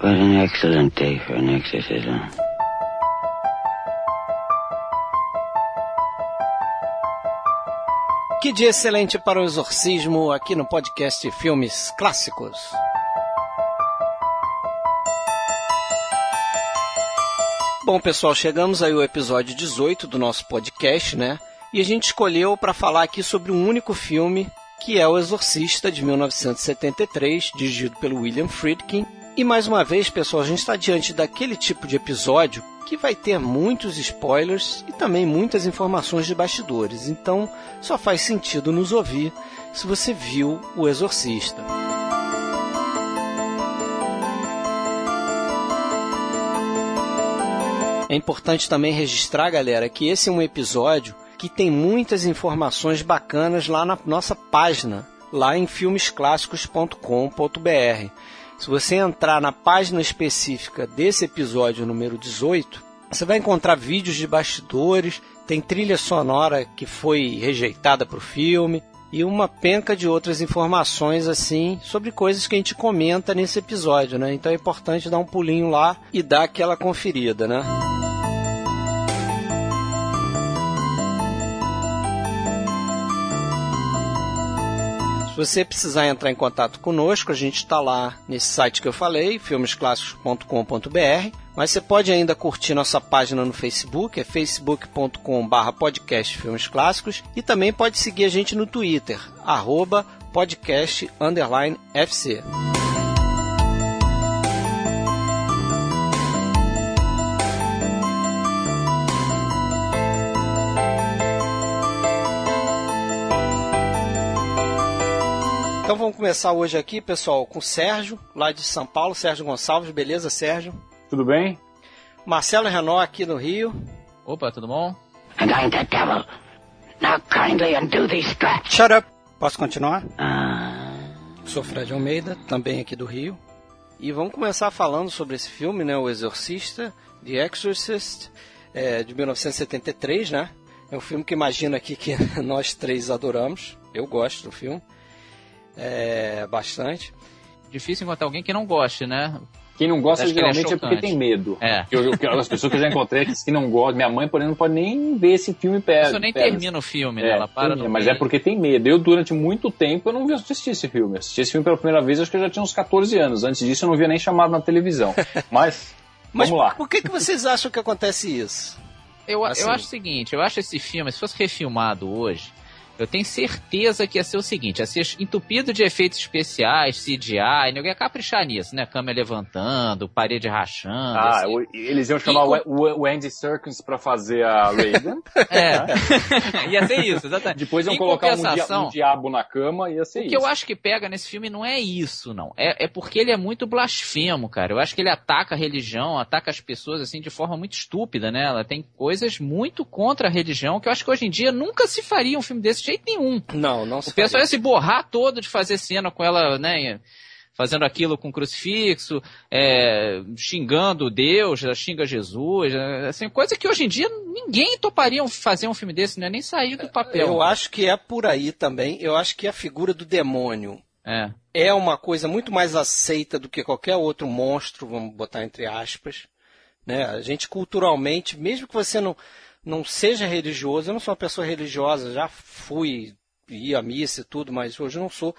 What an excellent day for an exorcism. Que dia excelente para o exorcismo aqui no podcast Filmes Clássicos. Bom, pessoal, chegamos aí ao episódio 18 do nosso podcast, né? E a gente escolheu para falar aqui sobre um único filme, que é O Exorcista de 1973, dirigido pelo William Friedkin. E mais uma vez, pessoal, a gente está diante daquele tipo de episódio que vai ter muitos spoilers e também muitas informações de bastidores. Então, só faz sentido nos ouvir se você viu O Exorcista. É importante também registrar, galera, que esse é um episódio que tem muitas informações bacanas lá na nossa página, lá em filmesclássicos.com.br. Se você entrar na página específica desse episódio número 18, você vai encontrar vídeos de bastidores, tem trilha sonora que foi rejeitada para o filme e uma penca de outras informações assim sobre coisas que a gente comenta nesse episódio, né? Então é importante dar um pulinho lá e dar aquela conferida, né? Se você precisar entrar em contato conosco, a gente está lá nesse site que eu falei, filmesclassicos.com.br. Mas você pode ainda curtir nossa página no Facebook, é facebook.com.br podcast Filmes Clássicos. E também pode seguir a gente no Twitter, arroba podcast FC. Então vamos começar hoje aqui, pessoal, com o Sérgio, lá de São Paulo, Sérgio Gonçalves, beleza, Sérgio? Tudo bem? Marcelo Renault aqui no Rio. Opa, tudo bom? And I'm the devil. Now kindly undo these straps. Shut up! Posso continuar? Ah. Sou Fred Almeida, também aqui do Rio. E vamos começar falando sobre esse filme, né? O Exorcista, The Exorcist, é, de 1973, né? É um filme que imagina aqui que nós três adoramos. Eu gosto do filme. É, bastante. Difícil encontrar alguém que não goste, né? Quem não gosta Acho que ele é geralmente é, porque chocante. tem medo. É. Eu, eu, as pessoas que eu já encontrei que que não gostam, minha mãe, por exemplo, não pode nem ver esse filme perto. pessoa nem termina o filme, né? É, Ela para termina, mas meio. é porque tem medo. Eu, durante muito tempo, eu não vi assistir esse filme. Eu assisti esse filme pela primeira vez, acho que eu já tinha uns 14 anos. Antes disso, eu não via nem chamado na televisão. Mas, Mas vamos lá. por que, que vocês acham que acontece isso? Eu, Assim. eu acho o seguinte, eu acho esse filme, se fosse refilmado hoje, eu tenho certeza que ia ser o seguinte, ia ser entupido de efeitos especiais, CGI, ninguém ia caprichar nisso, né? Câmera levantando, parede rachando. Ah, assim. o- eles iam chamar E- o, o, o Andy Serkis pra fazer a Reagan. É. ia ser isso, exatamente. Depois iam Em colocar um, dia- um diabo na cama, ia ser O isso. que eu acho que pega nesse filme não é isso, não. É, é porque ele é muito blasfemo, cara. Eu acho que ele ataca a religião, ataca as pessoas, assim, de forma muito estúpida, né? Ela tem coisas muito contra a religião que eu acho que hoje em dia nunca se faria um filme desse de jeito nenhum. Não, não se O pessoal faria. ia se borrar todo de fazer cena com ela, né? Fazendo aquilo com crucifixo, é, xingando Deus, xinga Jesus, é, assim, coisa que hoje em dia ninguém toparia fazer um filme desse, né? Nem sair do papel. Eu acho que é por aí também. Eu acho que a figura do demônio É. é uma coisa muito mais aceita do que qualquer outro monstro, vamos botar entre aspas. Né? A gente culturalmente, mesmo que você não, não seja religioso, eu não sou uma pessoa religiosa, já fui, ia à missa e tudo, mas hoje não sou.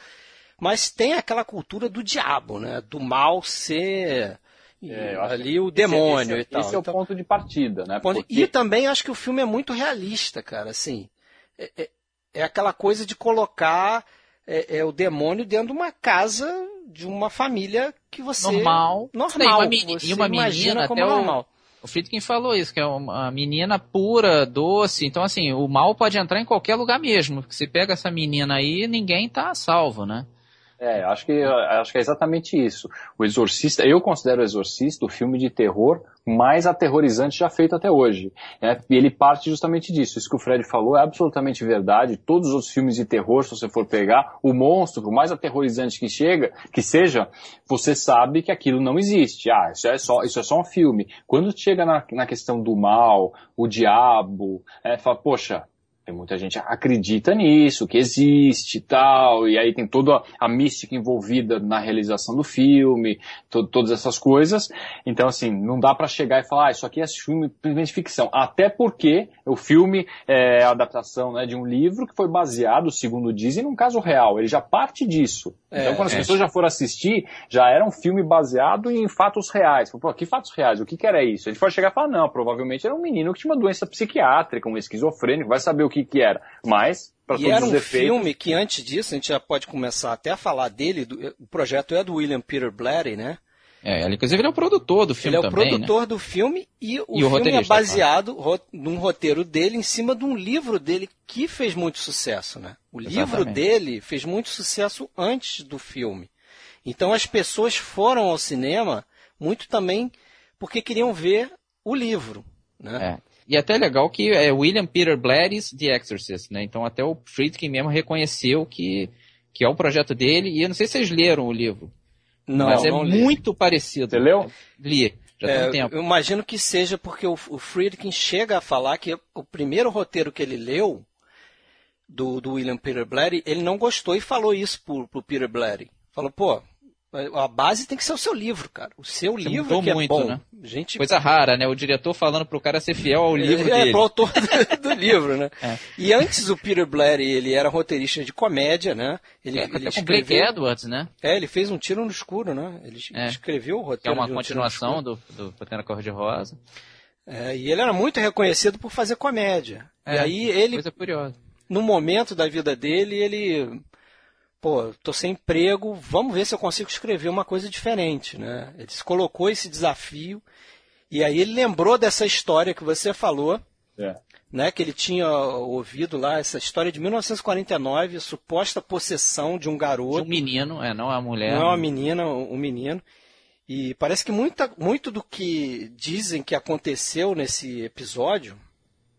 Mas tem aquela cultura do diabo, né? Do mal ser É, ali o esse- demônio esse, e tal. Esse é o Então- ponto de partida, né? Ponto- Porque- E também acho que o filme é muito realista, cara. Assim, é, é- é aquela coisa de colocar é, é, o demônio dentro de uma casa de uma família que você Normal. normal, E uma você e uma imagina menina, como até normal. O Friedkin falou isso, que é uma menina pura, doce. Então, assim, o mal pode entrar em qualquer lugar mesmo. Se pega essa menina aí, ninguém tá salvo, né? É, acho que, acho que é exatamente isso. O Exorcista, eu considero o Exorcista o filme de terror mais aterrorizante já feito até hoje. né? E ele parte justamente disso. Isso que o Fred falou é absolutamente verdade. Todos os filmes de terror, se você for pegar, o monstro, por mais aterrorizante que chega, que seja, você sabe que aquilo não existe. Ah, isso é só, isso é só um filme. Quando chega na, na questão do mal, o diabo, é, fala, poxa, Tem muita gente acredita nisso, que existe e tal, e aí tem toda a mística envolvida na realização do filme, to todas essas coisas. Então, assim, não dá para chegar e falar, ah, isso aqui é filme simplesmente ficção. Até porque o filme é a adaptação né, de um livro que foi baseado, segundo dizem, num caso real. Ele já parte disso. Então, quando as é. pessoas já foram assistir, já era um filme baseado em fatos reais. Pô, que fatos reais? O que, que era isso? A gente pode chegar e falar, não, provavelmente era um menino que tinha uma doença psiquiátrica, um esquizofrênico, vai saber o que, que era. Mas, para todos era um os filme que antes disso, a gente já pode começar até a falar dele, do, o projeto é do William Peter Blatty, né? É, ele, inclusive ele é o produtor do filme Ele é o também, produtor né? do filme e o e filme é baseado claro. num roteiro dele em cima de um livro dele que fez muito sucesso, né? O Exatamente. livro dele fez muito sucesso antes do filme. Então as pessoas foram ao cinema muito também porque queriam ver o livro, né? É. E até legal que é William Peter Blatty's The Exorcist, né? Então até o Friedkin mesmo reconheceu que, que é o projeto dele. E eu não sei se vocês leram o livro. Não, mas é muito parecido. Você leu? Li. Já é, tem um tempo. Eu imagino que seja porque o, o Friedkin chega a falar que o primeiro roteiro que ele leu do, do William Peter Blatty, ele não gostou e falou isso pro, pro Peter Blatty. Falou, pô, a base tem que ser o seu livro, cara. O seu Você livro que é muito, bom. Né? Gente... Coisa rara, né? O diretor falando pro cara ser fiel ao livro é, dele. É, pro autor do, do livro, né? É. E antes o Peter Blair, ele era roteirista de comédia, né? Ele, é, ele escreveu... Blake Edwards, né? É, ele fez um tiro no escuro, né? Ele é. escreveu o roteiro. Que é uma um continuação do, do Cor-de-Rosa. É, e ele era muito reconhecido por fazer comédia. e é, aí ele... Coisa curiosa. No momento da vida dele, ele pô, tô sem emprego, vamos ver se eu consigo escrever uma coisa diferente, né? Ele se colocou esse desafio e aí ele lembrou dessa história que você falou, é. né? Que ele tinha ouvido lá essa história de 1949, a suposta possessão de um garoto, de um menino, é, não é a mulher, não é uma menina, um menino. E parece que muita, muito do que dizem que aconteceu nesse episódio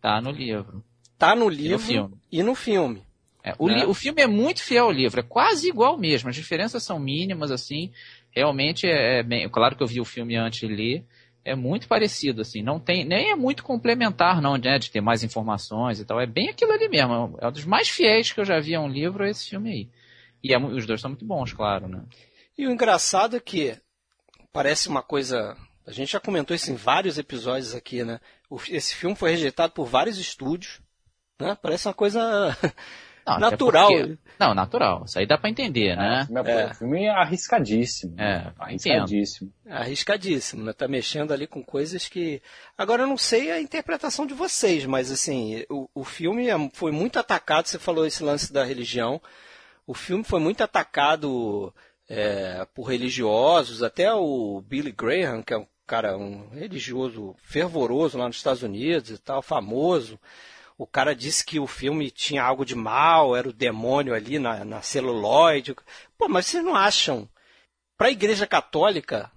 tá no livro. Tá no livro e no filme. E no filme. É, o, né? o, filme é muito fiel ao livro, é quase igual mesmo. As diferenças são mínimas, assim. Realmente é, é bem. Claro que eu vi o filme antes de ler. É muito parecido, assim. Não tem. Nem é muito complementar, não, né? De ter mais informações e tal. É bem aquilo ali mesmo. É um dos mais fiéis que eu já vi a um livro, é esse filme aí. E é, os dois são muito bons, claro, né? E o engraçado é que parece uma coisa. A gente já comentou isso em vários episódios aqui, né? esse filme foi rejeitado por vários estúdios. Né? Parece uma coisa Não, natural. Porque... Não, natural. Isso aí dá para entender, né? É, é. O filme é arriscadíssimo. É, arriscadíssimo. Entendo. Arriscadíssimo, né? Tá mexendo ali com coisas que. Agora eu não sei a interpretação de vocês, mas assim, o, o filme é, foi muito atacado. Você falou esse lance da religião. O filme foi muito atacado é, por religiosos, até o Billy Graham, que é um cara, um religioso fervoroso lá nos Estados Unidos e tal, famoso o cara disse que o filme tinha algo de mal, era o demônio ali na, na celuloide. Pô, mas vocês não acham? Para a Igreja Católica,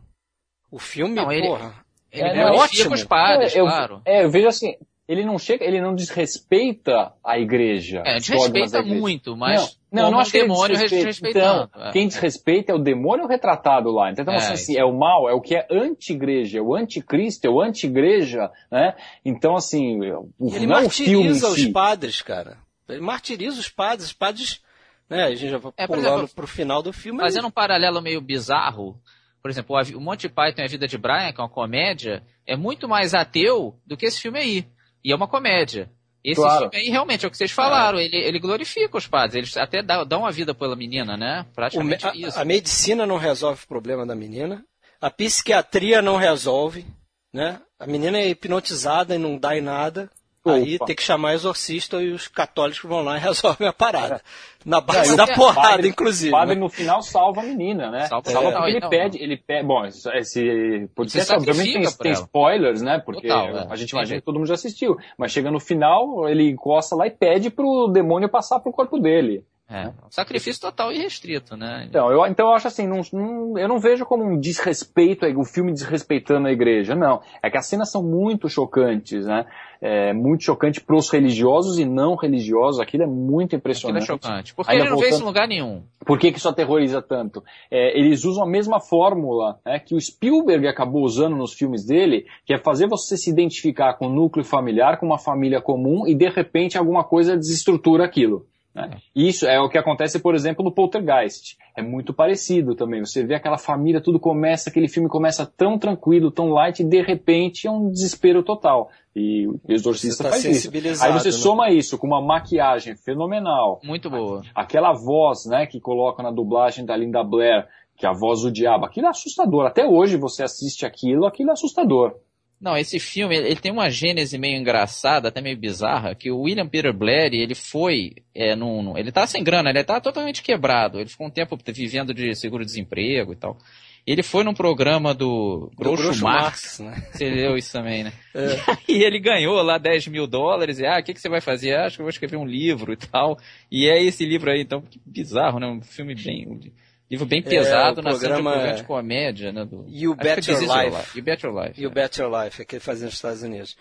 o filme, não, ele, porra, ele é, é ótimo. os padres, é, eu, claro. É, eu vejo assim, ele não chega, ele não desrespeita a igreja. É, desrespeita muito, mas não, não, não acho que demônio Então, é. quem desrespeita é o demônio retratado lá. Então, é, assim, assim, é o mal, é o que é anti-igreja, é o anticristo, é o anti-igreja, né? Então, assim, o, ele não martiriza os si. padres, cara. Ele martiriza os padres, os padres, né? A gente já vai é, pulando para o final do filme. Fazendo um paralelo meio bizarro, por exemplo, o Monty Python e a Vida de Brian, que é uma comédia, é muito mais ateu do que esse filme aí. E é uma comédia. Esse claro. filme aí realmente é o que vocês falaram, é. ele, ele glorifica os padres, eles até dão uma vida pela menina, né? Praticamente a, isso. A medicina não resolve o problema da menina, a psiquiatria não resolve, né? A menina é hipnotizada e não dá em nada. Opa. Aí tem que chamar exorcista e os católicos vão lá e resolvem a parada. Na base é, da porrada, padre, inclusive. O padre né? no final salva a menina, né? Salva, salva porque ele pede, ele pede. Bom, esse podcast obviamente tem, tem spoilers, né? Porque Total, é. a gente imagina que todo mundo já assistiu. Mas chega no final, ele encosta lá e pede pro demônio passar pro corpo dele. É, um sacrifício total e restrito, né? Então, eu, então eu acho assim, não, não, eu não vejo como um desrespeito, o filme desrespeitando a igreja, não. É que as cenas são muito chocantes, né? É muito chocante para os religiosos e não religiosos, aquilo é muito impressionante. Aquilo é chocante, porque Ainda ele não voltando, vê isso em lugar nenhum. Por que, que isso aterroriza tanto? É, eles usam a mesma fórmula né, que o Spielberg acabou usando nos filmes dele, que é fazer você se identificar com o núcleo familiar, com uma família comum, e de repente alguma coisa desestrutura aquilo. Né? Isso é o que acontece, por exemplo, no Poltergeist. É muito parecido também. Você vê aquela família, tudo começa, aquele filme começa tão tranquilo, tão light, e de repente é um desespero total. E o Exorcista tá faz isso. Aí você né? soma isso com uma maquiagem fenomenal. Muito boa. Aquela voz, né, que coloca na dublagem da Linda Blair, que é a voz do diabo. Aquilo é assustador. Até hoje você assiste aquilo, aquilo é assustador. Não, esse filme, ele tem uma gênese meio engraçada, até meio bizarra, que o William Peter Blair, ele foi, é, num, ele tá sem grana, ele tá totalmente quebrado, ele ficou um tempo vivendo de seguro-desemprego e tal. Ele foi num programa do, do Groucho, Groucho Marx, Marx, né? Você leu isso também, né? É. E ele ganhou lá 10 mil dólares, e ah, o que, que você vai fazer? Ah, acho que eu vou escrever um livro e tal. E é esse livro aí, então, que bizarro, né? Um filme bem Livro bem pesado, é, na programa de é comédia, né? Do... You Bet Your Life. You Bet Your Life. You é. Bet Your Life, é que ele fazia nos Estados Unidos.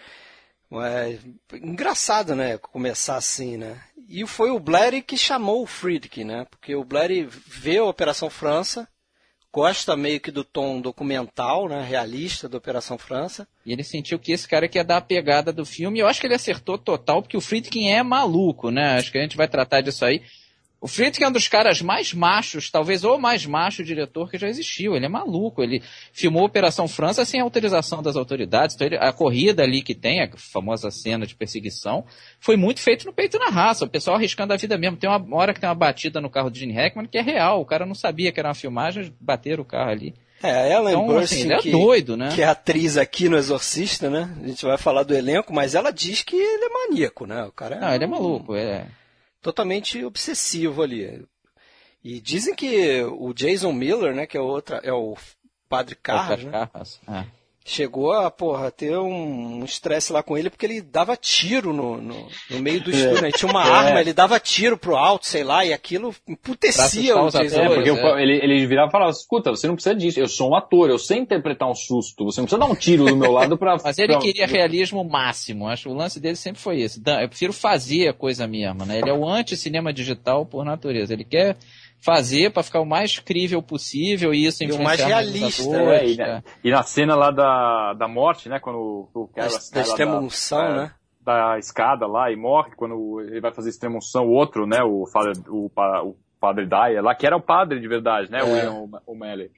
Mas, engraçado, né? Começar assim, né? E foi o Blair que chamou o Friedkin, né? Porque o Blair vê a Operação França, gosta meio que do tom documental, né? Realista da Operação França. E ele sentiu que esse cara que ia dar a pegada do filme. Eu acho que ele acertou total, porque o Friedkin é maluco, né? Acho que a gente vai tratar disso aí. O Friedkin é um dos caras mais machos, talvez o mais macho diretor que já existiu. Ele é maluco. Ele filmou Operação França sem autorização das autoridades. Então ele, a corrida ali que tem, a famosa cena de perseguição, foi muito feito no peito e na raça. O pessoal arriscando a vida mesmo. Tem uma hora que tem uma batida no carro de Gene Hackman que é real. O cara não sabia que era uma filmagem, bateram o carro ali. É, a Ellen então, Burstyn, assim, é que, é doido, né? que é atriz aqui no Exorcista, né? A gente vai falar do elenco, mas ela diz que ele é maníaco, né? O cara é Não, um... ele é maluco, é totalmente obsessivo ali. E dizem que o Jason Miller, né, que é outra, é o Padre Carras, né? Carras. É chegou a, porra, ter um estresse lá com ele porque ele dava tiro no, no, no meio do estúdio. Né? Tinha uma é. arma, ele dava tiro pro alto, sei lá, e aquilo emputecia o Jason. É, porque é. ele, ele virava e falava, escuta, você não precisa disso, eu sou um ator, eu sei interpretar um susto, você não precisa dar um tiro do meu lado pra... Mas ele pra... queria realismo máximo, acho que o lance dele sempre foi esse. Eu prefiro fazer a coisa mesmo, né? Ele é o anti-cinema digital por natureza, ele quer fazer para ficar o mais crível possível e isso e o mais realista. É, e, né? e, na cena lá da, da morte, né, quando o cara da extremunção, da, né? Da escada lá e morre, quando ele vai fazer extremunção, o outro, né, o, o, o padre Daya lá, que era o padre de verdade, né, é. o O'Malley.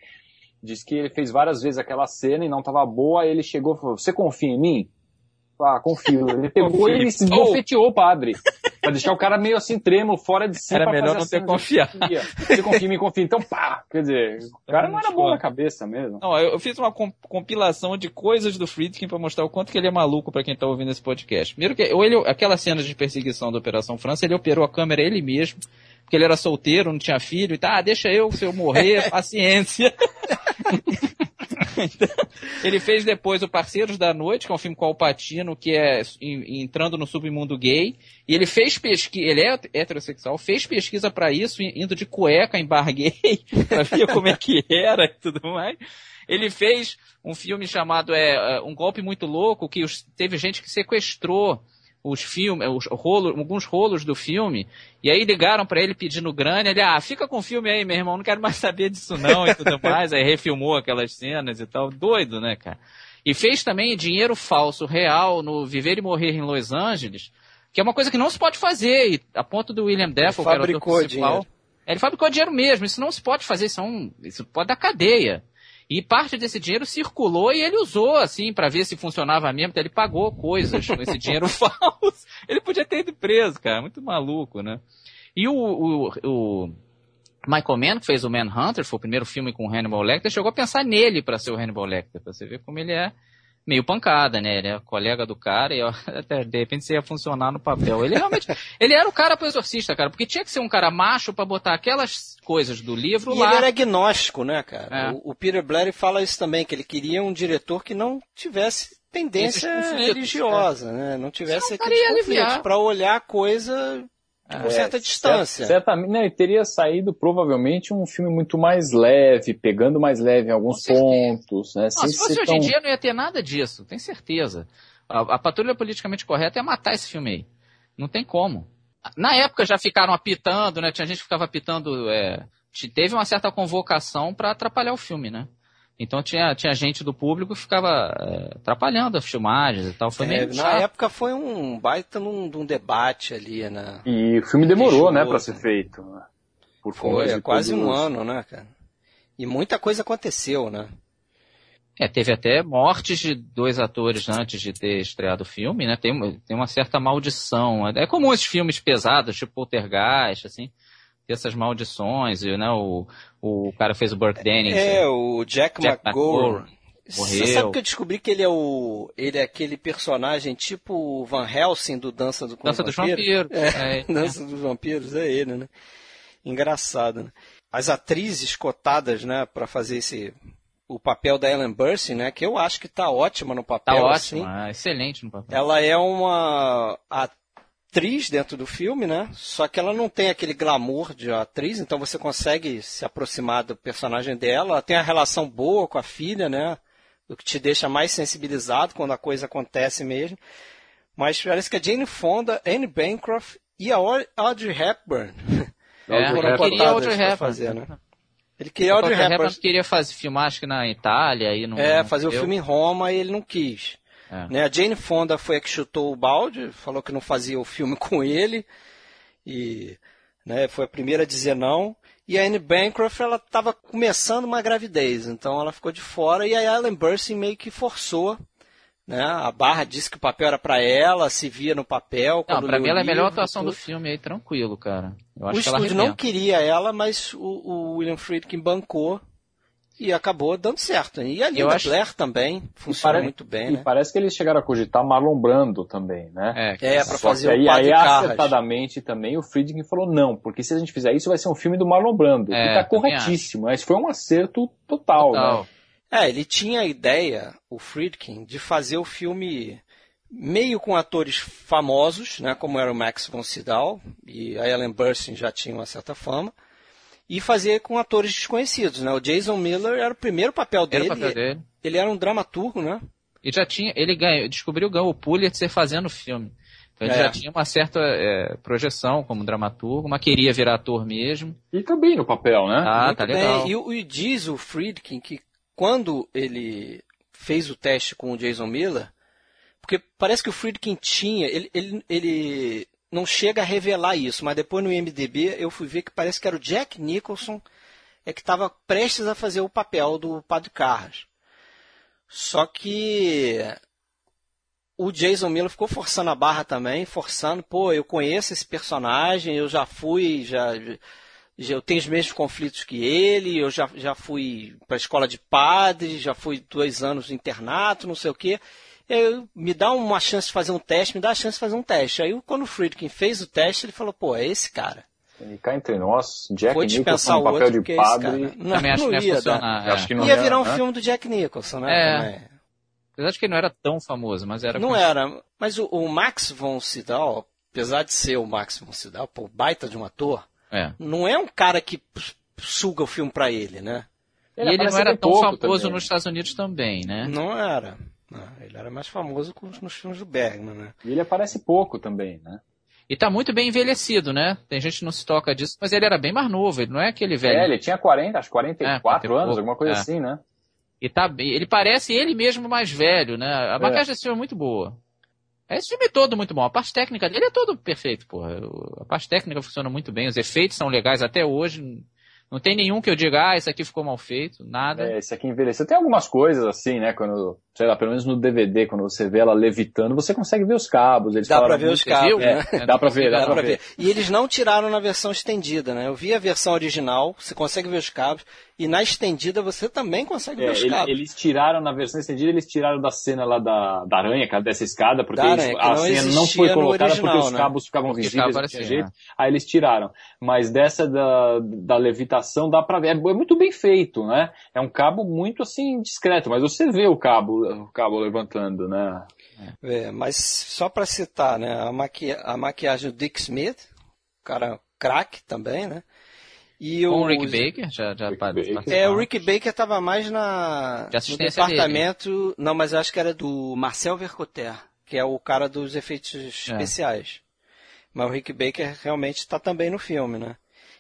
Diz que ele fez várias vezes aquela cena e não estava boa, aí ele chegou e falou, você confia em mim? Ah, confio. Ele pegou e se bofeteou o padre. Pra deixar o cara meio assim, trêmulo, fora de si. Era melhor não ter confiado. Você confia mim, confia. Então, pá! Quer dizer, o cara não era bom na cabeça mesmo. Não, eu fiz uma compilação de coisas do Friedkin pra mostrar o quanto que ele é maluco pra quem tá ouvindo esse podcast. Primeiro que, ou ele, aquela cena de perseguição da Operação França, ele operou a câmera ele mesmo, porque ele era solteiro, não tinha filho, e tá, ah, deixa eu, se eu morrer, paciência. ele fez depois o Parceiros da Noite, que é um filme com Alpatino, que é entrando no submundo gay. E ele fez pesquisa, ele é heterossexual, fez pesquisa para isso, indo de cueca em bar gay, pra ver como é que era e tudo mais. Ele fez um filme chamado é, é Um Golpe Muito Louco, que teve gente que sequestrou os filmes, os rolos, alguns rolos do filme, e aí ligaram para ele pedindo grana, ele, ah, fica com o filme aí, meu irmão, não quero mais saber disso não, e tudo mais, aí refilmou aquelas cenas e tal, doido, né, cara? E fez também dinheiro falso real no Viver e Morrer em Los Angeles, que é uma coisa que não se pode fazer, e a ponto do William Dafoe, que era o principal, dinheiro. ele fabricou dinheiro mesmo, isso não se pode fazer, isso, é um, isso pode dar cadeia. E parte desse dinheiro circulou e ele usou, assim, para ver se funcionava mesmo. Então ele pagou coisas com esse dinheiro falso. Ele podia ter ido preso, cara. Muito maluco, né? E o, o, o Michael Mann, que fez o Manhunter, foi o primeiro filme com o Hannibal Lecter, chegou a pensar nele para ser o Hannibal Lecter, pra você ver como ele é meio pancada, né? Ele é colega do cara e ó, até, de repente você ia funcionar no papel. Ele realmente, ele era o cara pro exorcista, cara, porque tinha que ser um cara macho para botar aquelas coisas do livro e lá. ele era agnóstico, né, cara? É. O, o, Peter Blair fala isso também, que ele queria um diretor que não tivesse tendência religiosa, é. né? Não tivesse aquele conflito para olhar a coisa Com certa distância. Certamente, né, teria saído provavelmente um filme muito mais leve, pegando mais leve em alguns pontos. Né, não, se fosse hoje tão... em dia não ia ter nada disso, tenho certeza. A, a Patrulha Politicamente Correta ia matar esse filme aí. Não tem como. Na época já ficaram apitando, né? Tinha gente que ficava apitando. É... Teve uma certa convocação para atrapalhar o filme, né? Então tinha, tinha gente do público que ficava é, atrapalhando as filmagens e tal. Foi é, na época foi um baita num, num debate ali, né? E o filme demorou, né, para ser feito. Né? Por foi, é quase um ano, né, cara? E muita coisa aconteceu, né? É, teve até mortes de dois atores antes de ter estreado o filme, né? Tem, tem uma certa maldição. É comum esses filmes pesados, tipo Poltergeist, assim essas maldições, né? O, o cara fez o Burke Dennings. É, o Jack, Jack. Morreu. Você sabe que eu descobri que ele é o. Ele é aquele personagem tipo o Van Helsing do Dança do Dança dos Vampiros. É, é, Dança é. dos Vampiros, é ele, né? Engraçado, né? As atrizes cotadas, né, para fazer esse o papel da Ellen Burstyn, né, que eu acho que tá ótima no papel. Tá ótima, assim. excelente no papel. Ela é uma atriz dentro do filme, né? Só que ela não tem aquele glamour de atriz, então você consegue se aproximar do personagem dela. Ela tem a relação boa com a filha, né? O que te deixa mais sensibilizado quando a coisa acontece mesmo. Mas parece que a Jane Fonda, Anne Bancroft e a Audrey Hepburn é, foram queria Audrey Hepburn. Fazer, né? Ele queria Audrey Hepburn. Hepburn queria fazer, filmar, acho que na Itália. E não, é, não fazer o filme em Roma e ele não quis. É. Né? A Jane Fonda foi a que chutou o balde, falou que não fazia o filme com ele. E né, foi a primeira a dizer não. E a Anne Bancroft, ela estava começando uma gravidez, então ela ficou de fora. E a Ellen Burstyn meio que forçou. Né? A Barra disse que o papel era para ela, se via no papel. Não, pra mim ela é a melhor atuação do filme aí, tranquilo, cara. o estúdio não queria ela, mas o, o William Friedkin bancou e acabou dando certo. E a Linda acho... Blair também funciona muito bem, e né? parece que eles chegaram a cogitar Marlon Brando também, né? É, é para fazer aí, o aí acertadamente também o Friedkin falou não, porque se a gente fizer isso vai ser um filme do Marlon Brando. É, e tá corretíssimo, mas foi um acerto total, total. né? É, ele tinha a ideia, o Friedkin, de fazer o filme meio com atores famosos, né, como era o Max von Sydow e a Ellen Burstyn já tinha uma certa fama, e fazer com atores desconhecidos, né? O Jason Miller era o primeiro papel dele. Era o papel dele. Ele era um dramaturgo, né? E já tinha, ele ganhou, descobriu ganhou o Pulitzer fazendo o filme. Então ele é. já tinha uma certa é, projeção como dramaturgo, mas queria virar ator mesmo. E também no papel, né? Ah, Muito tá legal. E, e diz o Friedkin que quando ele fez o teste com o Jason Miller, porque parece que o Friedkin tinha, ele, ele, ele não chega a revelar isso, mas depois no IMDB eu fui ver que parece que era o Jack Nicholson é que estava prestes a fazer o papel do Padre Carras. Só que o Jason Miller ficou forçando a barra também, forçando, pô, eu conheço esse personagem, eu já fui, já, já eu tenho os mesmos conflitos que ele, eu já, já fui para a escola de padre, já fui dois anos no internato, não sei o quê eu, me dá uma chance de fazer um teste, me dá a chance de fazer um teste. Aí quando o Friedkin fez o teste, ele falou, pô, é esse cara. E cá entre nós, Jack Vou Nicholson no papel de padre. Não, Também acho não que ia, funcionar, é. acho que não ia, ia virar um né? filme do Jack Nicholson, né? É. Apesar de que ele não era tão famoso, mas era. Não era. Mas o, o, Max von Sydow, apesar de ser o Max von Sydow, pô, baita de um ator, é. não é um cara que suga o filme para ele, né? Ele e ele não era tão famoso também. nos Estados Unidos também, né? Não era. Ele era mais famoso nos filmes do Bergman, né? E ele aparece pouco também, né? E tá muito bem envelhecido, né? Tem gente que não se toca disso, mas ele era bem mais novo, ele não é aquele velho. É, ele tinha 40, acho 44 é, anos, alguma coisa é. assim, né? E tá ele parece ele mesmo mais velho, né? A é. maquiagem desse filme é muito boa. Esse filme é todo muito bom. A parte técnica dele é todo perfeito, porra. A parte técnica funciona muito bem, os efeitos são legais até hoje. Não tem nenhum que eu diga, ah, esse aqui ficou mal feito, nada. É, esse aqui envelheceu. Tem algumas coisas assim, né? Quando, sei lá, pelo menos no DVD, quando você vê ela levitando, você consegue ver os cabos. Eles dá pra ver os cabos, né? É, dá pra ver, dá, dá pra, ver. ver. E eles não tiraram na versão estendida, né? Eu vi a versão original, você consegue ver os cabos. E na estendida você também consegue é, ver os ele, cabos. Eles tiraram, na versão estendida, eles tiraram da cena lá da, da aranha, dessa escada, porque aranha, a cena não foi colocada original, porque os né? cabos ficavam porque visíveis, assim, jeito, né? aí eles tiraram. Mas dessa da, da levitação dá pra ver, é, é muito bem feito, né? É um cabo muito, assim, discreto, mas você vê o cabo, o cabo levantando, né? É, mas só para citar, né, a, maqui a maquiagem do Dick Smith, cara craque também, né? E Com o o Rick Baker, já, já Rick Baker. É, o Rick Baker tava mais na De no departamento, não, mas eu acho que era do Marcel Vercoter, que é o cara dos efeitos É. especiais. Mas o Rick Baker realmente está também no filme, né?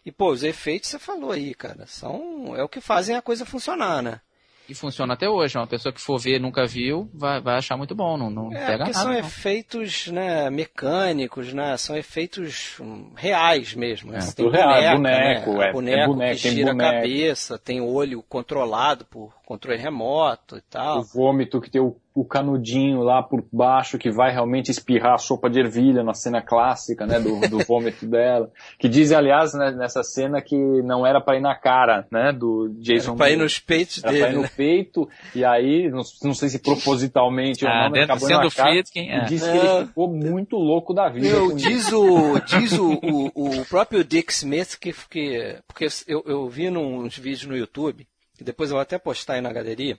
E pô, os efeitos você falou aí, cara, são é o que fazem a coisa funcionar, né? E funciona até hoje. Uma pessoa que for ver e nunca viu, vai, vai achar muito bom. Não, não É, pega porque nada. são não. efeitos, né, mecânicos, né? São efeitos hum, reais mesmo. né? É, tem tudo real, boneca, boneco, né? é, boneco, é boneco, que gira boneco. a cabeça, tem olho controlado por controle remoto e tal. O vômito que tem o, o canudinho lá por baixo que vai realmente espirrar a sopa de ervilha na cena clássica, né, do, do vômito dela. Que dizem, aliás, né, nessa cena que não era para ir na cara, né, do Jason. Era pra ir nos peitos Era pra ir dele, no né? peito, e aí, não, não sei se propositalmente ou Ah, não, mas dentro, acabou sendo na cara, Friedkin, é. e disse que ele ficou muito louco da vida. Meu, diz o, diz o, o, o próprio Dick Smith que, que porque eu, eu vi nos vídeos no YouTube, que depois eu vou até postar aí na galeria,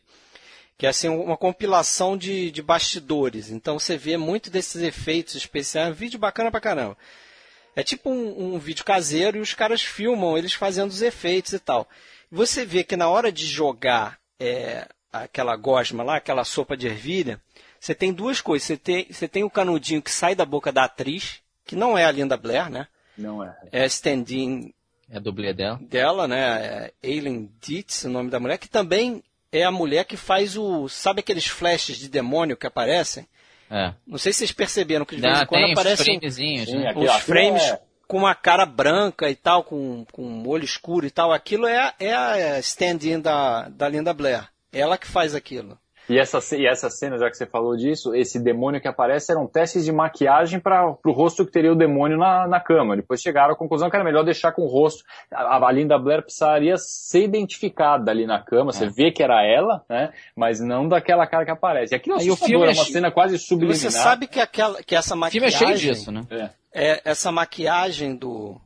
que é assim uma compilação de, de bastidores. Então você vê muito desses efeitos especiais, um vídeo bacana pra caramba. É tipo um, um vídeo caseiro e os caras filmam eles fazendo os efeitos e tal. Você vê que na hora de jogar é, aquela gosma lá, aquela sopa de ervilha, você tem duas coisas. Você tem, você tem o canudinho que sai da boca da atriz, que não é a Linda Blair, né? Não é. É a stand-in É a dublê dela. dela, né? É Aileen Dietz, o nome da mulher, que também é a mulher que faz o. Sabe aqueles flashes de demônio que aparecem? É. Não sei se vocês perceberam que de vez em quando aparecem né? aquilo- uns aquilo frames é- com uma cara branca e tal, com, com um olho escuro e tal. Aquilo é, é a stand-in da, da Linda Blair. Ela que faz aquilo. E essa, e essa cena, já que você falou disso, esse demônio que aparece eram testes de maquiagem para o rosto que teria o demônio na, na cama. Depois chegaram à conclusão que era melhor deixar com o rosto. A, a Linda Blair precisaria ser identificada ali na cama. Você vê que era ela, né? Mas não daquela cara que aparece. E aquilo é Aí o filme é é uma che- cena quase subliminar. você sabe que, aquela, que essa O filme é maquiagem. cheio disso, né? É. é, essa maquiagem do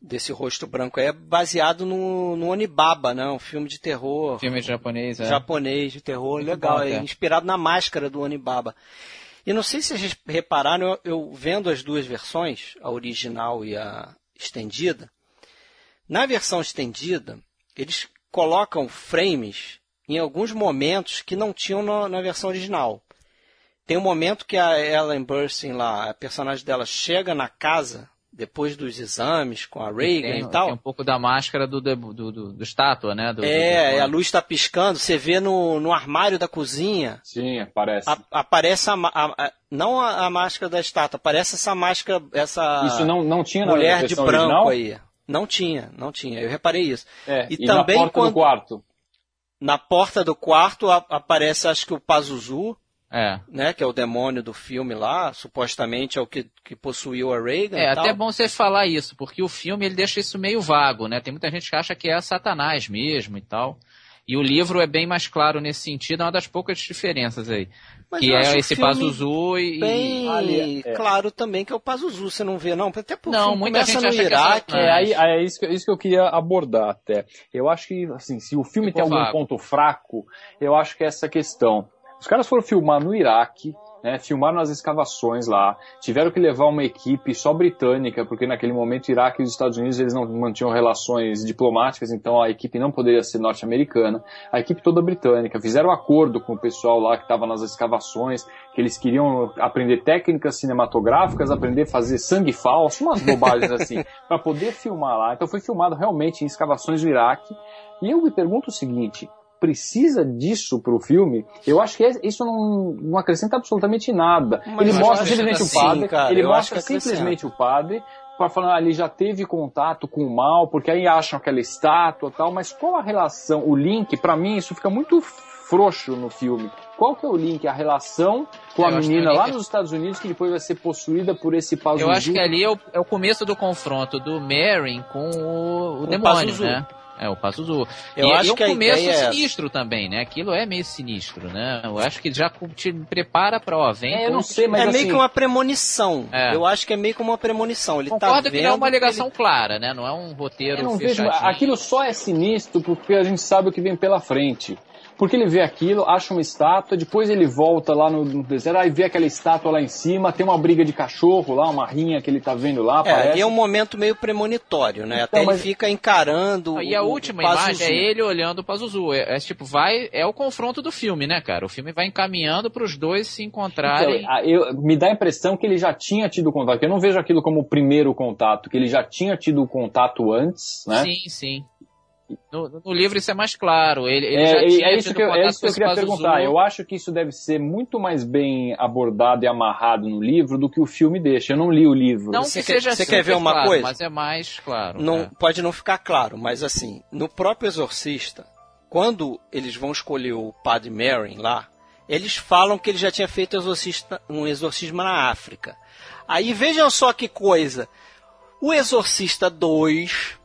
desse rosto branco é baseado no, no Onibaba, né? Um filme de terror Filme japonês, é. japonês de terror, legal, bom, é até. inspirado na máscara do Onibaba. E não sei se vocês repararam, eu, eu vendo as duas versões, a original e a estendida, na versão estendida, eles colocam frames em alguns momentos que não tinham na, na versão original. Tem um momento que a Ellen Burstyn lá, a personagem dela, chega na casa depois dos exames com a Reagan tem, e tal. tem um pouco da máscara do, do, do, do- do estátua, né? Do, É, do- a luz está piscando, você vê no, no armário da cozinha, Sim, aparece. a- aparece a, a- a- não a, a máscara da estátua, aparece essa máscara, essa Isso não, não tinha na mulher de branco original? aí. Não tinha, não tinha. Eu reparei isso. É, E e, também na porta quando- do quarto. Na porta do quarto a- aparece, acho que o Pazuzu, É. né, que é o demônio do filme lá, supostamente é o que, que possuiu a Reagan. É, e tal. até bom você falar isso, porque o filme ele deixa isso meio vago, né? Tem muita gente que acha que é Satanás mesmo e tal. E o livro é bem mais claro nesse sentido, é uma das poucas diferenças aí. Mas que é o esse Pazuzu e. Bem Ali, é. claro também que é o Pazuzu, você não vê não, até porque Não, muita começa gente no acha que é Iraque. É, aí é isso, que, isso que eu queria abordar até. Eu acho que, assim, se o filme Ficou tem algum vago. ponto fraco, eu acho que é essa questão. Os caras foram filmar no Iraque, né, filmaram as escavações lá, tiveram que levar uma equipe só britânica, porque naquele momento Iraque e os Estados Unidos eles não mantinham relações diplomáticas, então a equipe não poderia ser norte-americana. A equipe toda britânica, fizeram acordo com o pessoal lá que estava nas escavações, que eles queriam aprender técnicas cinematográficas, aprender a fazer sangue falso, umas bobagens assim, para poder filmar lá. Então foi filmado realmente em escavações do Iraque. E eu me pergunto o seguinte: precisa disso pro filme? Eu acho que é- isso não, não acrescenta absolutamente nada. Mas ele mostra simplesmente o sim, padre, cara, ele mostra simplesmente o padre para falar, ah, ele já teve contato com o mal, porque aí acham aquela estátua e tal, mas qual a relação, o link, pra mim isso fica muito frouxo no filme. Qual que é o link, a relação com Eu a menina lá é- nos Estados Unidos que depois vai ser possuída por esse Pazuzu? Eu acho que ali é o, é o começo do confronto do Merrin com o, o O demônio, Pazuzu. né? É, o Pazuzu. Eu e, acho e que a o começo é sinistro também, né? Aquilo é meio sinistro, né? Eu acho que já te prepara pra, ó, vem... É, eu não sei, mas é assim, meio que uma premonição. É. Eu acho que é meio que uma premonição. Ele Concordo tá que vendo não é uma que ligação ele- clara, né? Não é um roteiro Eu não vejo, fechadinho. aquilo só é sinistro porque a gente sabe o que vem pela frente. Porque ele vê aquilo, acha uma estátua, depois ele volta lá no, no deserto, aí vê aquela estátua lá em cima, tem uma briga de cachorro lá, uma rinha que ele tá vendo lá, É, parece. e é um momento meio premonitório, né? Até Então, mas- ele fica encarando. E a o- última o imagem é ele olhando pra Zuzu. É, é tipo, vai. É o confronto do filme, né, cara? O filme vai encaminhando pros dois se encontrarem. Então, eu- me dá a impressão que ele já tinha tido contato, que eu não vejo aquilo como o primeiro contato, que ele já tinha tido o contato antes, né? Sim, sim. No, no livro isso é mais claro. Ele, ele É, já é- tinha é isso que eu, é isso que eu queria perguntar. Eu acho que isso deve ser muito mais bem abordado e amarrado no livro do que o filme deixa. Eu não li o livro. Não Você que quer- seja você quer ver super uma claro, coisa? Mas é mais claro. Não, é. Pode não ficar claro, mas assim, no próprio Exorcista, quando eles vão escolher o Padre Merrin lá, eles falam que ele já tinha feito exorcista- um exorcismo na África. Aí vejam só que coisa. O Exorcista 2,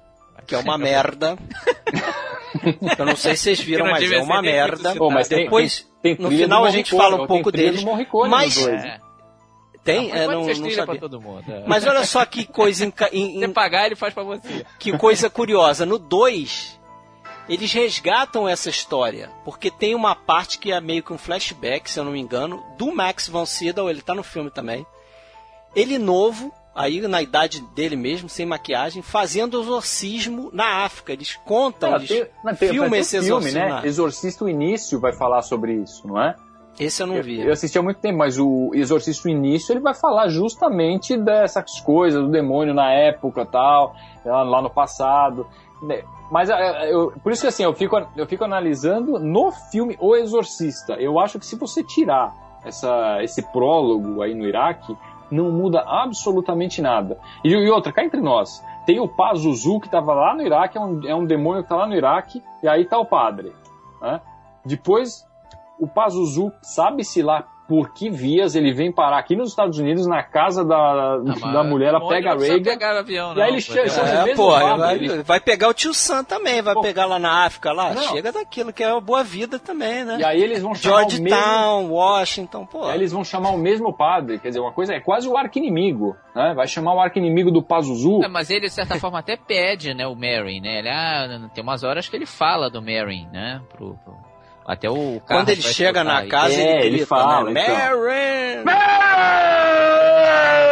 que é uma merda. Eu não sei se vocês viram, mas é uma merda. Pô, mas tem- Depois, tem no trilha final a gente Morricone, fala um tem pouco trilha dele. do Morricone Mas tem, é, mas não, não sabia. todo mundo. é. Mas olha só que coisa, inca- in- in- pagar, ele faz pra você. que coisa curiosa. No 2, eles resgatam essa história. Porque tem uma parte que é meio que um flashback, se eu não me engano, do Max von Sydow, ele tá no filme também. Ele novo, aí na idade dele mesmo, sem maquiagem, fazendo exorcismo na África. Eles contam, Ah, eles tem- não, tem- filmam esse filme, exorcismo. né? na- Exorcista o Início vai falar sobre isso, não é? Esse eu não vi. Eu, eu assisti há muito tempo, mas o Exorcista o Início ele vai falar justamente dessas coisas, do demônio na época tal, lá, no passado. né? Mas é, eu- por isso que assim, eu fico, eu fico analisando no filme O Exorcista. Eu acho que se você tirar essa, esse prólogo aí no Iraque, não muda absolutamente nada. E, e outra, cá entre nós, tem o Pazuzu que estava lá no Iraque, é um, é um demônio que está lá no Iraque, e aí tá o padre. né? Depois, o Pazuzu, sabe-se lá por que vias ele vem parar aqui nos Estados Unidos, na casa da, Ah, mas da mulher, ela pega a não Reagan. pegar avião, E aí não, ele chega- É, mesmo pô, vai, ele- vai pegar o tio Sam também, vai Pô. pegar lá na África lá. Não. Chega daquilo que é a boa vida também, né? E aí eles vão chamar o mesmo... Georgetown, Washington, pô. Aí eles vão chamar o mesmo padre, quer dizer, uma coisa é quase o arqui-inimigo, né? Vai chamar o arqui-inimigo do Pazuzu. É, mas ele, de certa forma, até pede, né, o Merrin, né? Ele, ah, tem umas horas que ele fala do Merrin, né? Pro, pro- Até o carro Quando ele chega na aí. casa, É, ele ele grita, fala, né? então. Marin! É,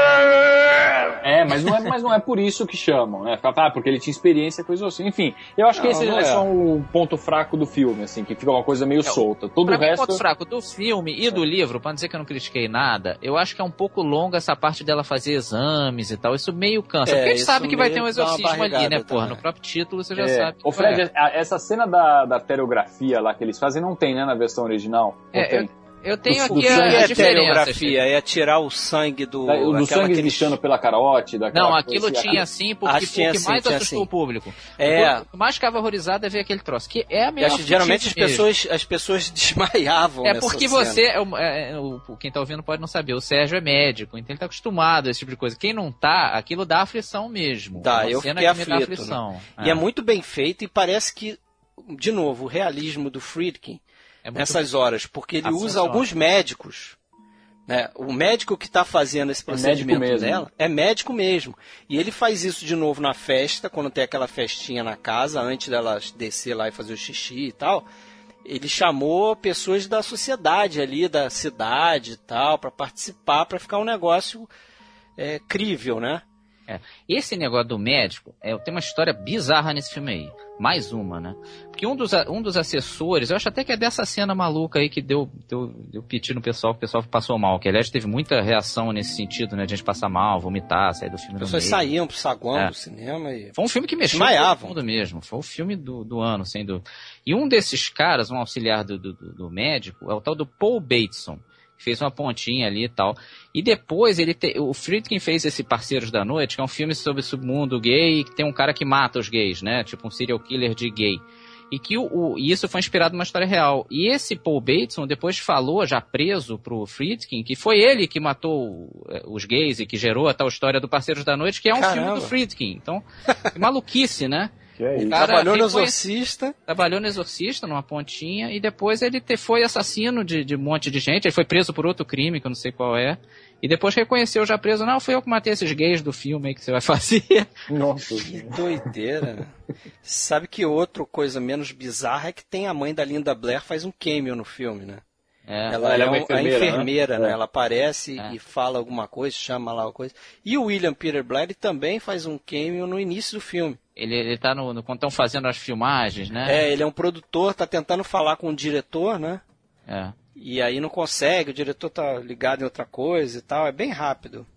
mas não é, mas não é por isso que chamam, né? Ah, porque ele tinha experiência, coisa assim. Enfim, eu acho que Não, esse não é é. só um ponto fraco do filme, assim, que fica uma coisa meio solta. Todo Pra o mim, resto. ponto fraco do filme e do livro, pra não dizer que eu não critiquei nada, eu acho que é um pouco longa essa parte dela fazer exames e tal. Isso meio cansa. É, porque a gente sabe que vai ter um exorcismo ali, né, porra? também. No próprio título você já É. sabe. Ô, que Fred, é. essa cena da, da pterografia lá que eles fazem não tem, né, na versão original? É, tem. Eu tenho aqui a, a a diferença. é tirar o sangue do. Da- do aquela sangue que eles- pela carote, Não, coisa aquilo assim, tinha sim, porque Acho que tinha o que sim, mais tinha assustou sim. o público. É. O que mais ficava horrorizado é ver aquele troço, que é a melhor geralmente as pessoas, as pessoas desmaiavam. É porque cena. você, é, é, é, o, quem tá ouvindo pode não saber, o Sérgio é médico, então ele tá acostumado a esse tipo de coisa. Quem não tá, aquilo dá aflição mesmo. Dá, É uma eu cena fiquei que me dá aflito, aflição. E é muito bem feito e parece que, de novo, o realismo do Friedkin É nessas horas, porque ele usa alguns médicos. Né? O médico que está fazendo esse É procedimento mesmo. dela é médico mesmo. E ele faz isso de novo na festa, quando tem aquela festinha na casa, antes dela descer lá e fazer o xixi e tal. Ele chamou pessoas da sociedade ali, da cidade e tal, para participar, para ficar um negócio é, crível, né? É. Esse negócio do médico, é, tem uma história bizarra nesse filme aí. Mais uma, né? Porque um dos, a- um dos assessores, eu acho até que é dessa cena maluca aí que deu, deu, deu piti no pessoal, que o pessoal passou mal. Que aliás teve muita reação nesse sentido, né? De gente passar mal, vomitar, sair do filme As pessoas saíam pro saguão É. do cinema e. Foi um filme que mexeu Desmaiavam. com todo mundo mesmo. Foi o filme do, do ano, sem dúvida. E um desses caras, um auxiliar do, do, do médico, é o tal do Paul Bateson. Fez uma pontinha ali e tal. E depois ele te, o Friedkin fez esse Parceiros da Noite, que é um filme sobre o submundo gay, que tem um cara que mata os gays, né? Tipo um serial killer de gay. E que o, o- e isso foi inspirado numa história real. E esse Paul Bateson depois falou, já preso pro Friedkin, que foi ele que matou eh, os gays e que gerou a tal história do Parceiros da Noite, que é um Caramba. filme do Friedkin. Então, que maluquice, né? E? O cara Trabalhou no Exorcista. Trabalhou no Exorcista, numa pontinha, e depois ele te- foi assassino de, de um monte de gente. Ele foi preso por outro crime, que eu não sei qual é. E depois reconheceu já preso, não, foi eu que matei esses gays do filme aí que você vai fazer. Nossa. Que doideira. Sabe que outra coisa menos bizarra é que tem a mãe da Linda Blair faz um cameo no filme, né? É. Ela, Ela é, é uma um- a enfermeira, enfermeira, né? né? Ela aparece É. e fala alguma coisa, chama lá uma coisa. E o William Peter Blatty também faz um cameo no início do filme. Ele, ele tá no, no- quando estão fazendo as filmagens, né? É, ele é um produtor, tá tentando falar com o diretor, né? É. E aí não consegue, o diretor tá ligado em outra coisa e tal, é bem rápido.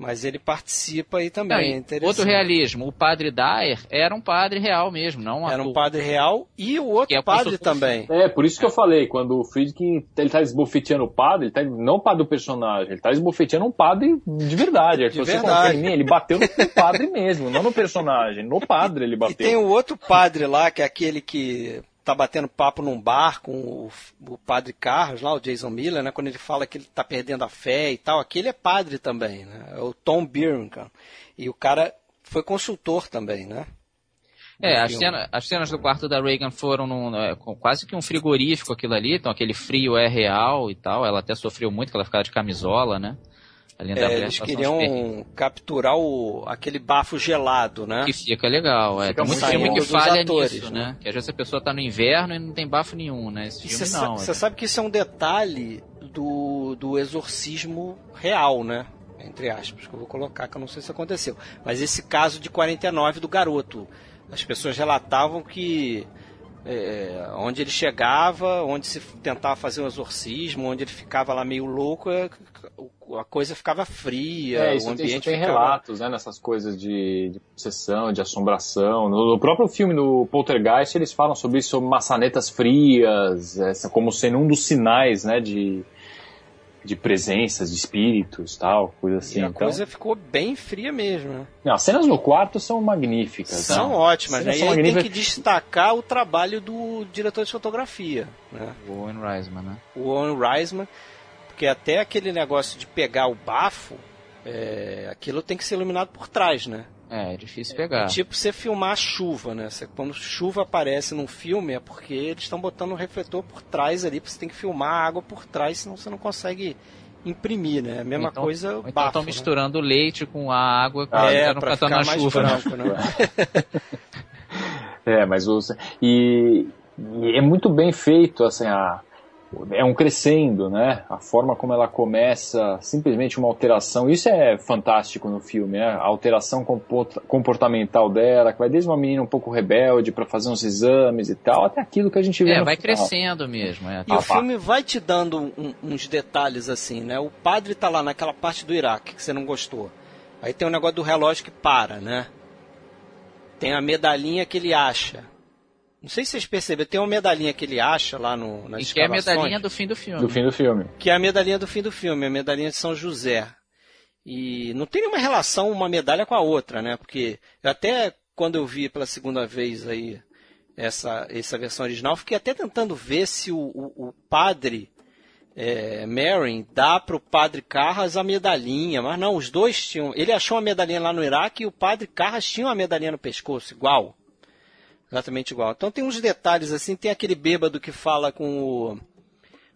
Mas ele participa aí também, Não, é e interessante. outro realismo, o padre Dyer era um padre real mesmo, não um Era um padre real e o outro é padre também. É, por isso que eu falei, quando o Friedkin ele tá esbofeteando o padre, ele tá, não o padre do personagem, ele tá esbofeteando um padre de verdade. De "Você verdade. confia em mim?" ele bateu no padre mesmo, não no personagem, no padre ele E bateu. tem o outro padre lá, que é aquele que tá batendo papo num bar com o, o padre Carlos, lá, o Jason Miller, né? Quando ele fala que ele tá perdendo a fé e tal, aquele é padre também, né? É o Tom Birmingham. E o cara foi consultor também, né? É, as, cena- as cenas do quarto da Reagan foram num, é, quase que um frigorífico aquilo ali, então aquele frio é real e tal. Ela até sofreu muito, que ela ficava de camisola, né? É, eles queriam capturar o, aquele bafo gelado, né? Que fica legal, é. Fica Tem muito filme que falha atores, nisso, né? né? Que às vezes a pessoa tá no inverno e não tem bafo nenhum, né? Esse filme você não. sa- é. você sabe que isso é um detalhe do, do exorcismo real, né? Entre aspas, que eu vou colocar, que eu não sei se aconteceu. Mas esse caso de 49 do garoto. As pessoas relatavam que é, onde ele chegava, onde se tentava fazer um exorcismo, onde ele ficava lá meio louco, é, a coisa ficava fria, É, o isso, ambiente isso tem ficava... relatos, né, nessas coisas de, de possessão, de assombração. No, no próprio filme do Poltergeist, eles falam sobre isso, sobre maçanetas frias, essa, como sendo um dos sinais, né, de, de presenças, de espíritos, tal, coisa assim. E a Então, coisa ficou bem fria mesmo, né? não, as cenas no quarto são magníficas. São né? ótimas, né? E aí tem que magníficas. destacar o trabalho do diretor de fotografia, né? O Owen Reisman, né? o Owen Reisman, porque até aquele negócio de pegar o bafo, é, aquilo tem que ser iluminado por trás, né? É, é difícil pegar. Tipo você filmar a chuva, né? Você, quando chuva aparece num filme é porque eles estão botando um refletor por trás ali, porque você tem que filmar a água por trás, senão você não consegue imprimir, né? A mesma Então- coisa Então estão né? misturando o leite com a água quando Ah, é, pra ficar na mais chuva. né? branco, né? É, mas os, e, e é muito bem feito, assim, a, é um crescendo, né? A forma como ela começa, simplesmente uma alteração. Isso é fantástico no filme, né? A alteração comport- comportamental dela, que vai desde uma menina um pouco rebelde para fazer uns exames e tal, até aquilo que a gente vê É, no vai final. crescendo mesmo. É. E o filme vai te dando um- uns detalhes assim, né? O padre tá lá naquela parte do Iraque que você não gostou. Aí tem o negócio do relógio que para, né? Tem a medalhinha que ele acha. Não sei se vocês perceberam, tem uma medalhinha que ele acha lá no, nas E que é a medalhinha do fim do filme. Do fim do filme. que é a medalhinha do fim do filme, a medalhinha de São José. E não tem nenhuma relação uma medalha com a outra, né? Porque eu até quando eu vi pela segunda vez aí essa, essa versão original, fiquei até tentando ver se o, o, o padre é, Marin dá para o padre Carras a medalhinha, mas não, os dois tinham. Ele achou uma medalhinha lá no Iraque e o padre Carras tinha uma medalhinha no pescoço, igual. Exatamente igual. Então tem uns detalhes assim, tem aquele bêbado que fala com o,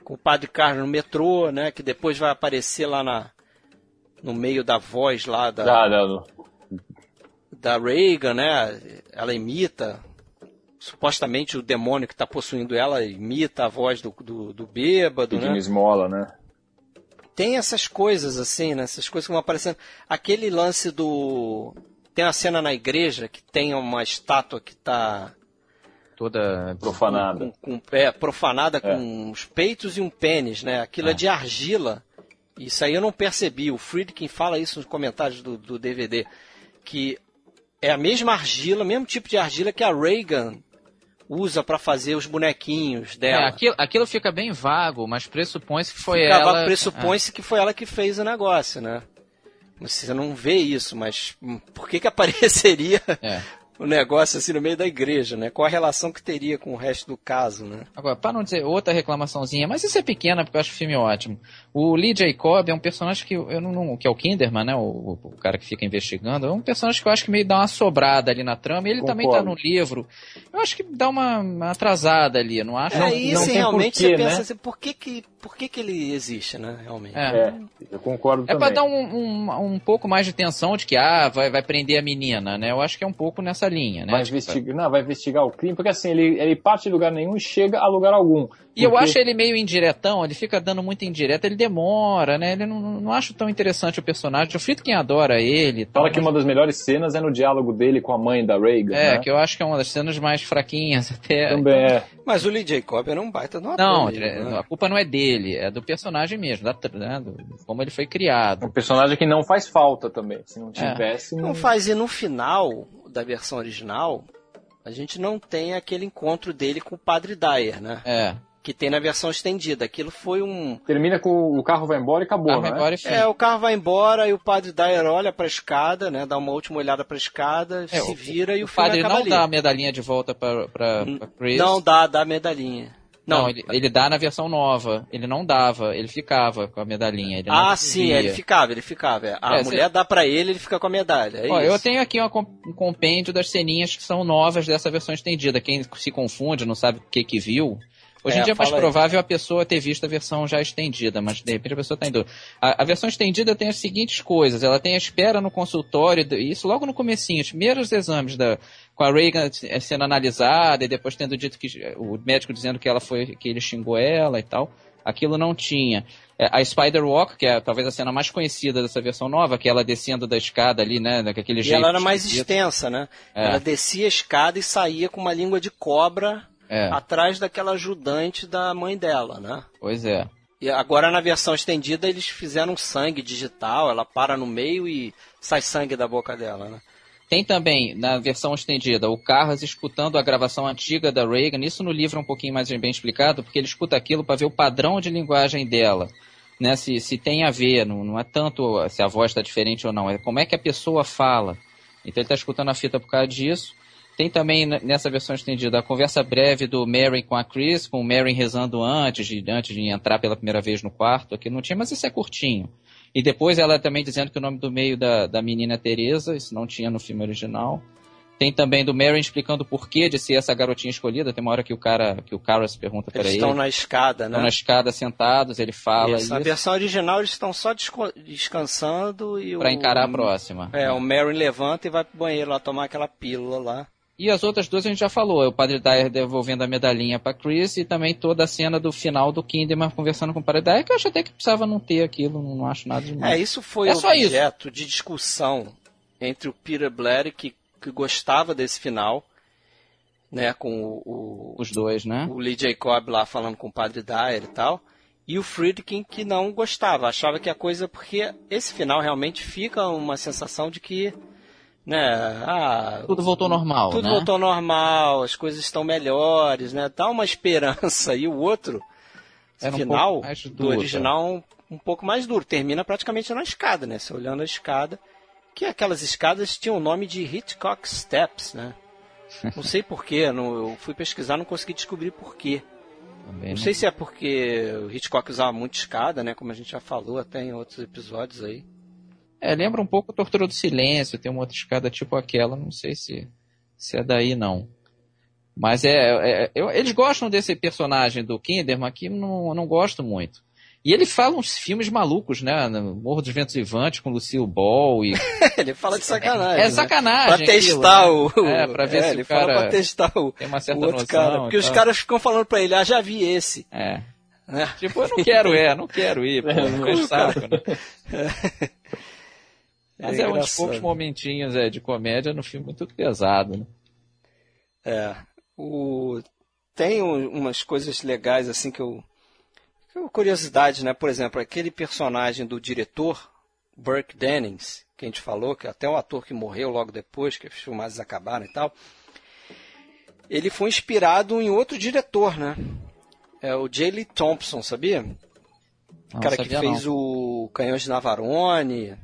com o padre Carlos no metrô, né? Que depois vai aparecer lá na, no meio da voz lá da, Ah, não, da Reagan, né? Ela imita, supostamente o demônio que está possuindo ela imita a voz do, do, do bêbado, pedindo né? esmola, né? Tem essas coisas assim, né? Essas coisas que vão aparecendo. Aquele lance do... Tem uma cena na igreja que tem uma estátua que está Toda. Profanada. com, com- é, profanada É. com os peitos e um pênis, né? Aquilo é. de argila. Isso aí eu não percebi. O Friedkin fala isso nos comentários do, do DVD. Que é a mesma argila, mesmo tipo de argila que a Reagan usa para fazer os bonequinhos É, dela. aquilo, aquilo fica bem vago, mas pressupõe-se que foi Ficava- ela. Pressupõe-se que foi ela que fez o negócio, né? Você não vê isso, mas por que que apareceria É. o negócio assim no meio da igreja, né? Qual a relação que teria com o resto do caso, né? Agora, para não dizer outra reclamaçãozinha, mas isso é pequena porque eu acho o filme ótimo. O Lee Jacob é um personagem que eu não, que é o Kinderman, né? O, o, cara que fica investigando, é um personagem que eu acho que meio dá uma sobrada ali na trama. E ele Concordo. também tá no livro. Eu acho que dá uma, uma atrasada ali, não acho? É não, isso, não realmente porquê, você pensa né? assim, por que que por que, que ele existe, né, realmente? É, é eu concordo é também. É para dar um, um, um, pouco mais de tensão de que, ah, vai, vai prender a menina, né? Eu acho que é um pouco nessa linha, né? Vai, tipo, investigar, não, vai investigar o crime, porque assim, ele, ele parte de lugar nenhum e chega a lugar algum. E eu acho ele meio indiretão, ele fica dando muito indireta, ele demora, né? Ele não, não acho tão interessante o personagem. O Frito quem adora ele. Fala que uma das melhores cenas é no diálogo dele com a mãe da Reagan. É, né? que eu acho que é uma das cenas mais fraquinhas até. Também é. Mas o Lee Jacob era um baita no Não, né? a culpa não é dele, é do personagem mesmo, da, né, do, como ele foi criado. Um personagem que não faz falta também. Se não é. tivesse. É. Não... não faz, e no final da versão original, a gente não tem aquele encontro dele com o Padre Dyer, né? É que tem na versão estendida. Aquilo foi um. Termina com o carro vai embora e acabou, carro né? Vai embora e é, o carro vai embora e o padre Dyer olha pra escada, né? Dá uma última olhada pra escada, é, se vira o, e o, o padre não ali. dá a medalhinha de volta pra, pra, pra Chris. Não dá, dá a medalhinha. Não, ele, ele, dá na versão nova. Ele não dava, ele ficava com a medalhinha. ah, sim, ele ficava, ele ficava. A é, mulher cê... dá para ele, ele fica com a medalha. É Ó, eu tenho aqui uma, um compêndio das ceninhas que são novas dessa versão estendida. Quem se confunde, não sabe o que que viu, Hoje é, em dia é mais provável a pessoa ter visto a versão já estendida, mas de repente a pessoa está indo. A, a, versão estendida tem as seguintes coisas: ela tem a espera no consultório, isso logo no comecinho, os primeiros exames da, com a Reagan sendo analisada e depois tendo dito que o médico dizendo que ela foi que ele xingou ela e tal. Aquilo não tinha. É, a Spider Walk, que é talvez a cena mais conhecida dessa versão nova, que é ela descendo da escada ali, né? Daquele e jeito. E ela era mais extensa, né? É. Ela descia a escada e saía com uma língua de cobra é. atrás daquela ajudante da mãe dela, né? Pois é. E agora na versão estendida eles fizeram sangue digital, ela para no meio e sai sangue da boca dela, né? Tem também, na versão estendida, o Carras escutando a gravação antiga da Reagan. Isso no livro é um pouquinho mais bem explicado, porque ele escuta aquilo para ver o padrão de linguagem dela. Né? Se, se tem a ver, não, não é tanto se a voz está diferente ou não, é como é que a pessoa fala. Então ele está escutando a fita por causa disso. Tem também nessa versão estendida a conversa breve do Mary com a Chris, com o Mary rezando antes de, antes de entrar pela primeira vez no quarto, que não tinha, mas isso é curtinho. E depois ela também dizendo que o nome do meio da, da menina é Teresa, isso não tinha no filme original. Tem também do Mary explicando o porquê de ser essa garotinha escolhida. Tem uma hora que o cara, que o Carlos pergunta para ele. Eles estão na escada, né? Estão na escada sentados, ele fala isso. Na versão original eles estão só descansando e Para encarar a próxima. É, o Mary levanta e vai pro banheiro lá tomar aquela pílula lá. E as outras duas a gente já falou, o Padre Dyer devolvendo a medalhinha para Chris e também toda a cena do final do Kinderman conversando com o Padre Dyer, que eu acho até que precisava não ter aquilo, não acho nada demais. É, isso foi é objeto isso. de discussão entre o Peter Blair, que, que gostava desse final, né, com o, o, os dois, né? O Lee Jacob lá falando com o Padre Dyer e tal, e o Friedkin que não gostava, achava que a coisa porque esse final realmente fica uma sensação de que né? Ah, tudo voltou normal, Tudo né? voltou normal, as coisas estão melhores, né? Dá uma esperança. E o outro, Era final, um do original, um, um, pouco mais duro. Termina praticamente na escada, né? Você olhando a escada, que aquelas escadas tinham o nome de Hitchcock Steps, né? Não sei porquê, eu fui pesquisar, não consegui descobrir porquê. Também não, não sei se é porque o Hitchcock usava muito escada, né? Como a gente já falou até em outros episódios aí. É, lembra um pouco a Tortura do Silêncio, tem uma outra escada tipo aquela, não sei se, se é daí não. Mas é, é eu, eles gostam desse personagem do Kinderman, que não, não gosto muito. E ele fala uns filmes malucos, né? Morro dos Ventos Vivantes com Lucille Ball e... ele fala de sacanagem. É, é sacanagem. Pra testar aquilo, o... Né? É, pra ver é, se ele o cara... Fala pra testar o... Tem uma certa noção. Cara, porque os caras ficam falando pra ele, ah, já vi esse. É. Né? Tipo, eu não quero é, não quero ir, pô, não é saco, né? Mas é, é um dos poucos momentinhos é, de comédia no filme muito pesado, né? É. O... Tem umas coisas legais, assim, que eu. Curiosidade, né? Por exemplo, aquele personagem do diretor, Burke Dennings, que a gente falou, que até o ator que morreu logo depois, que os filmagens acabaram e tal. Ele foi inspirado em outro diretor, né? É o J. Lee Thompson, sabia? O cara que fez não. o Canhões de Navarone,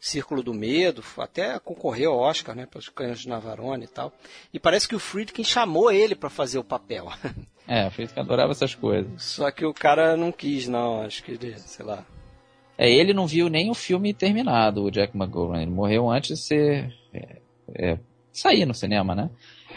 Círculo do Medo, até concorreu ao Oscar, né, pelos Canhões de Navarone e tal. E parece que o Friedkin chamou ele para fazer o papel. É, o Friedkin adorava essas coisas. Só que o cara não quis, não, acho que, sei lá. É, ele não viu nem o filme terminado, o Jack McGowan. Ele morreu antes de ser. É, é, sair no cinema, né?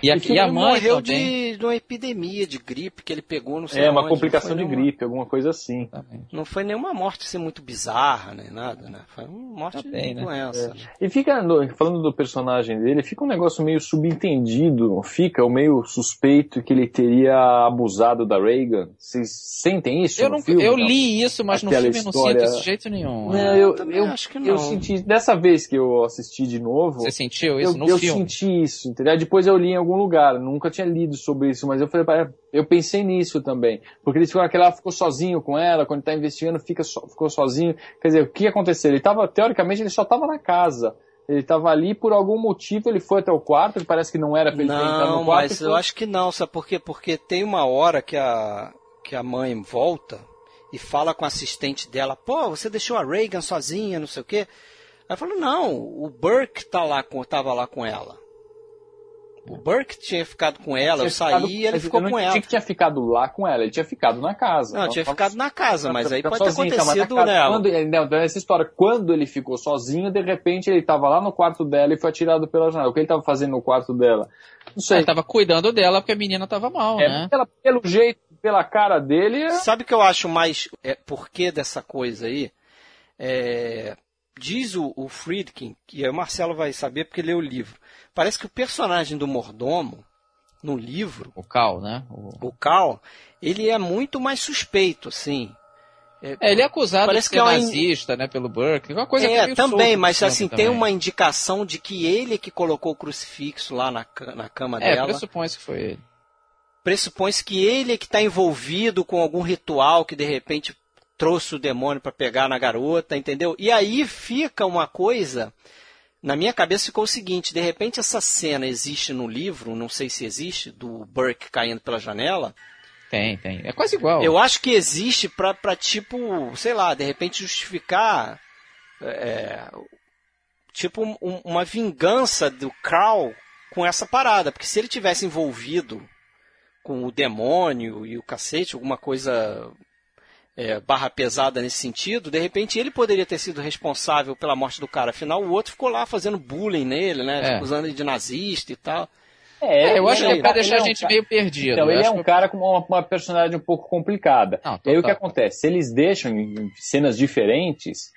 E, aqui, a mãe morreu também... de, de uma epidemia de gripe que ele pegou, não sei É, onde, uma complicação de nenhuma, gripe, alguma coisa assim. Não foi nenhuma morte assim, muito bizarra, nem nada, né? Foi uma morte Também, de né? doença. É. né? E fica, no- falando do personagem dele, fica um negócio meio subentendido, não fica o meio suspeito que ele teria abusado da Reagan. Vocês sentem isso Eu, no não, filme? eu não? li isso, mas no Aquela filme eu não história- sinto isso de jeito nenhum. Não, eu eu, também eu, acho que eu não. senti, dessa vez que eu assisti de novo, Você sentiu isso eu, no eu filme? senti isso, entendeu? Depois eu li em algum lugar, nunca tinha lido sobre isso, mas eu falei, "Pá, eu pensei nisso também. Porque eles ficam aquele lá ficou sozinho com ela, quando tá investigando, fica so- ficou sozinho. Quer dizer, o que aconteceu? Ele tava, teoricamente, ele só tava na casa. Ele tava ali por algum motivo, ele foi até o quarto, que parece que não era pra ele Não, no quarto. mas e eu foi- acho que não, sabe por quê? Porque tem uma hora que a, que a mãe volta e fala com a assistente dela, pô, você deixou a Reagan sozinha, não sei o quê. Aí falou, não, o Burke tá lá com, tava lá com ela. O Burke tinha ficado com ela, eu ficado- saí e ele ficou com ela. que tinha ficado lá com ela, ele tinha ficado na casa. Não, tinha ficado na casa, mas aí pode ter sozinho, tava na acontecido? Quando, ele- não, então essa história, quando ele ficou sozinho, de repente ele tava lá no quarto dela e foi atirado pela janela. O que ele tava fazendo no quarto dela? Não sei. Ele tava cuidando dela porque a menina tava mal, É, né? pela- pelo jeito, pela cara dele, é- Sabe o que eu acho mais é, porquê dessa coisa aí? É, diz o, o Friedkin, que o Marcelo vai saber porque leu o livro. Parece que o personagem do mordomo, no livro, O Cal, né? O- o Cal, ele é muito mais suspeito, assim. É, ele é acusado Parece de ser que é in- nazista, né, pelo Burke. Uma coisa é, também, mas assim, filme tem também. uma indicação de que ele que colocou o crucifixo lá na, na cama É, dela. pressupõe-se que foi ele. pressupõe-se que ele é que está envolvido com algum ritual que de repente trouxe o demônio para pegar na garota, entendeu? E aí fica uma coisa. Na minha cabeça ficou o seguinte: de repente essa cena existe no livro, não sei se existe, do Burke caindo pela janela. Tem, tem. É quase igual. Eu acho que existe para tipo, sei lá, de repente justificar. é, tipo um- uma vingança do Carl com essa parada. Porque se ele tivesse envolvido com o demônio e o cacete, alguma coisa é, barra pesada nesse sentido, de repente ele poderia ter sido responsável pela morte do cara. Afinal, o outro ficou lá fazendo bullying nele, né? É. Acusando ele de nazista e tal. É, eu acho que ele é pra um deixar a cara- gente meio perdido. Então, ele é um que- cara com uma, uma personalidade um pouco complicada. Não, e aí o que acontece? Se eles deixam em cenas diferentes,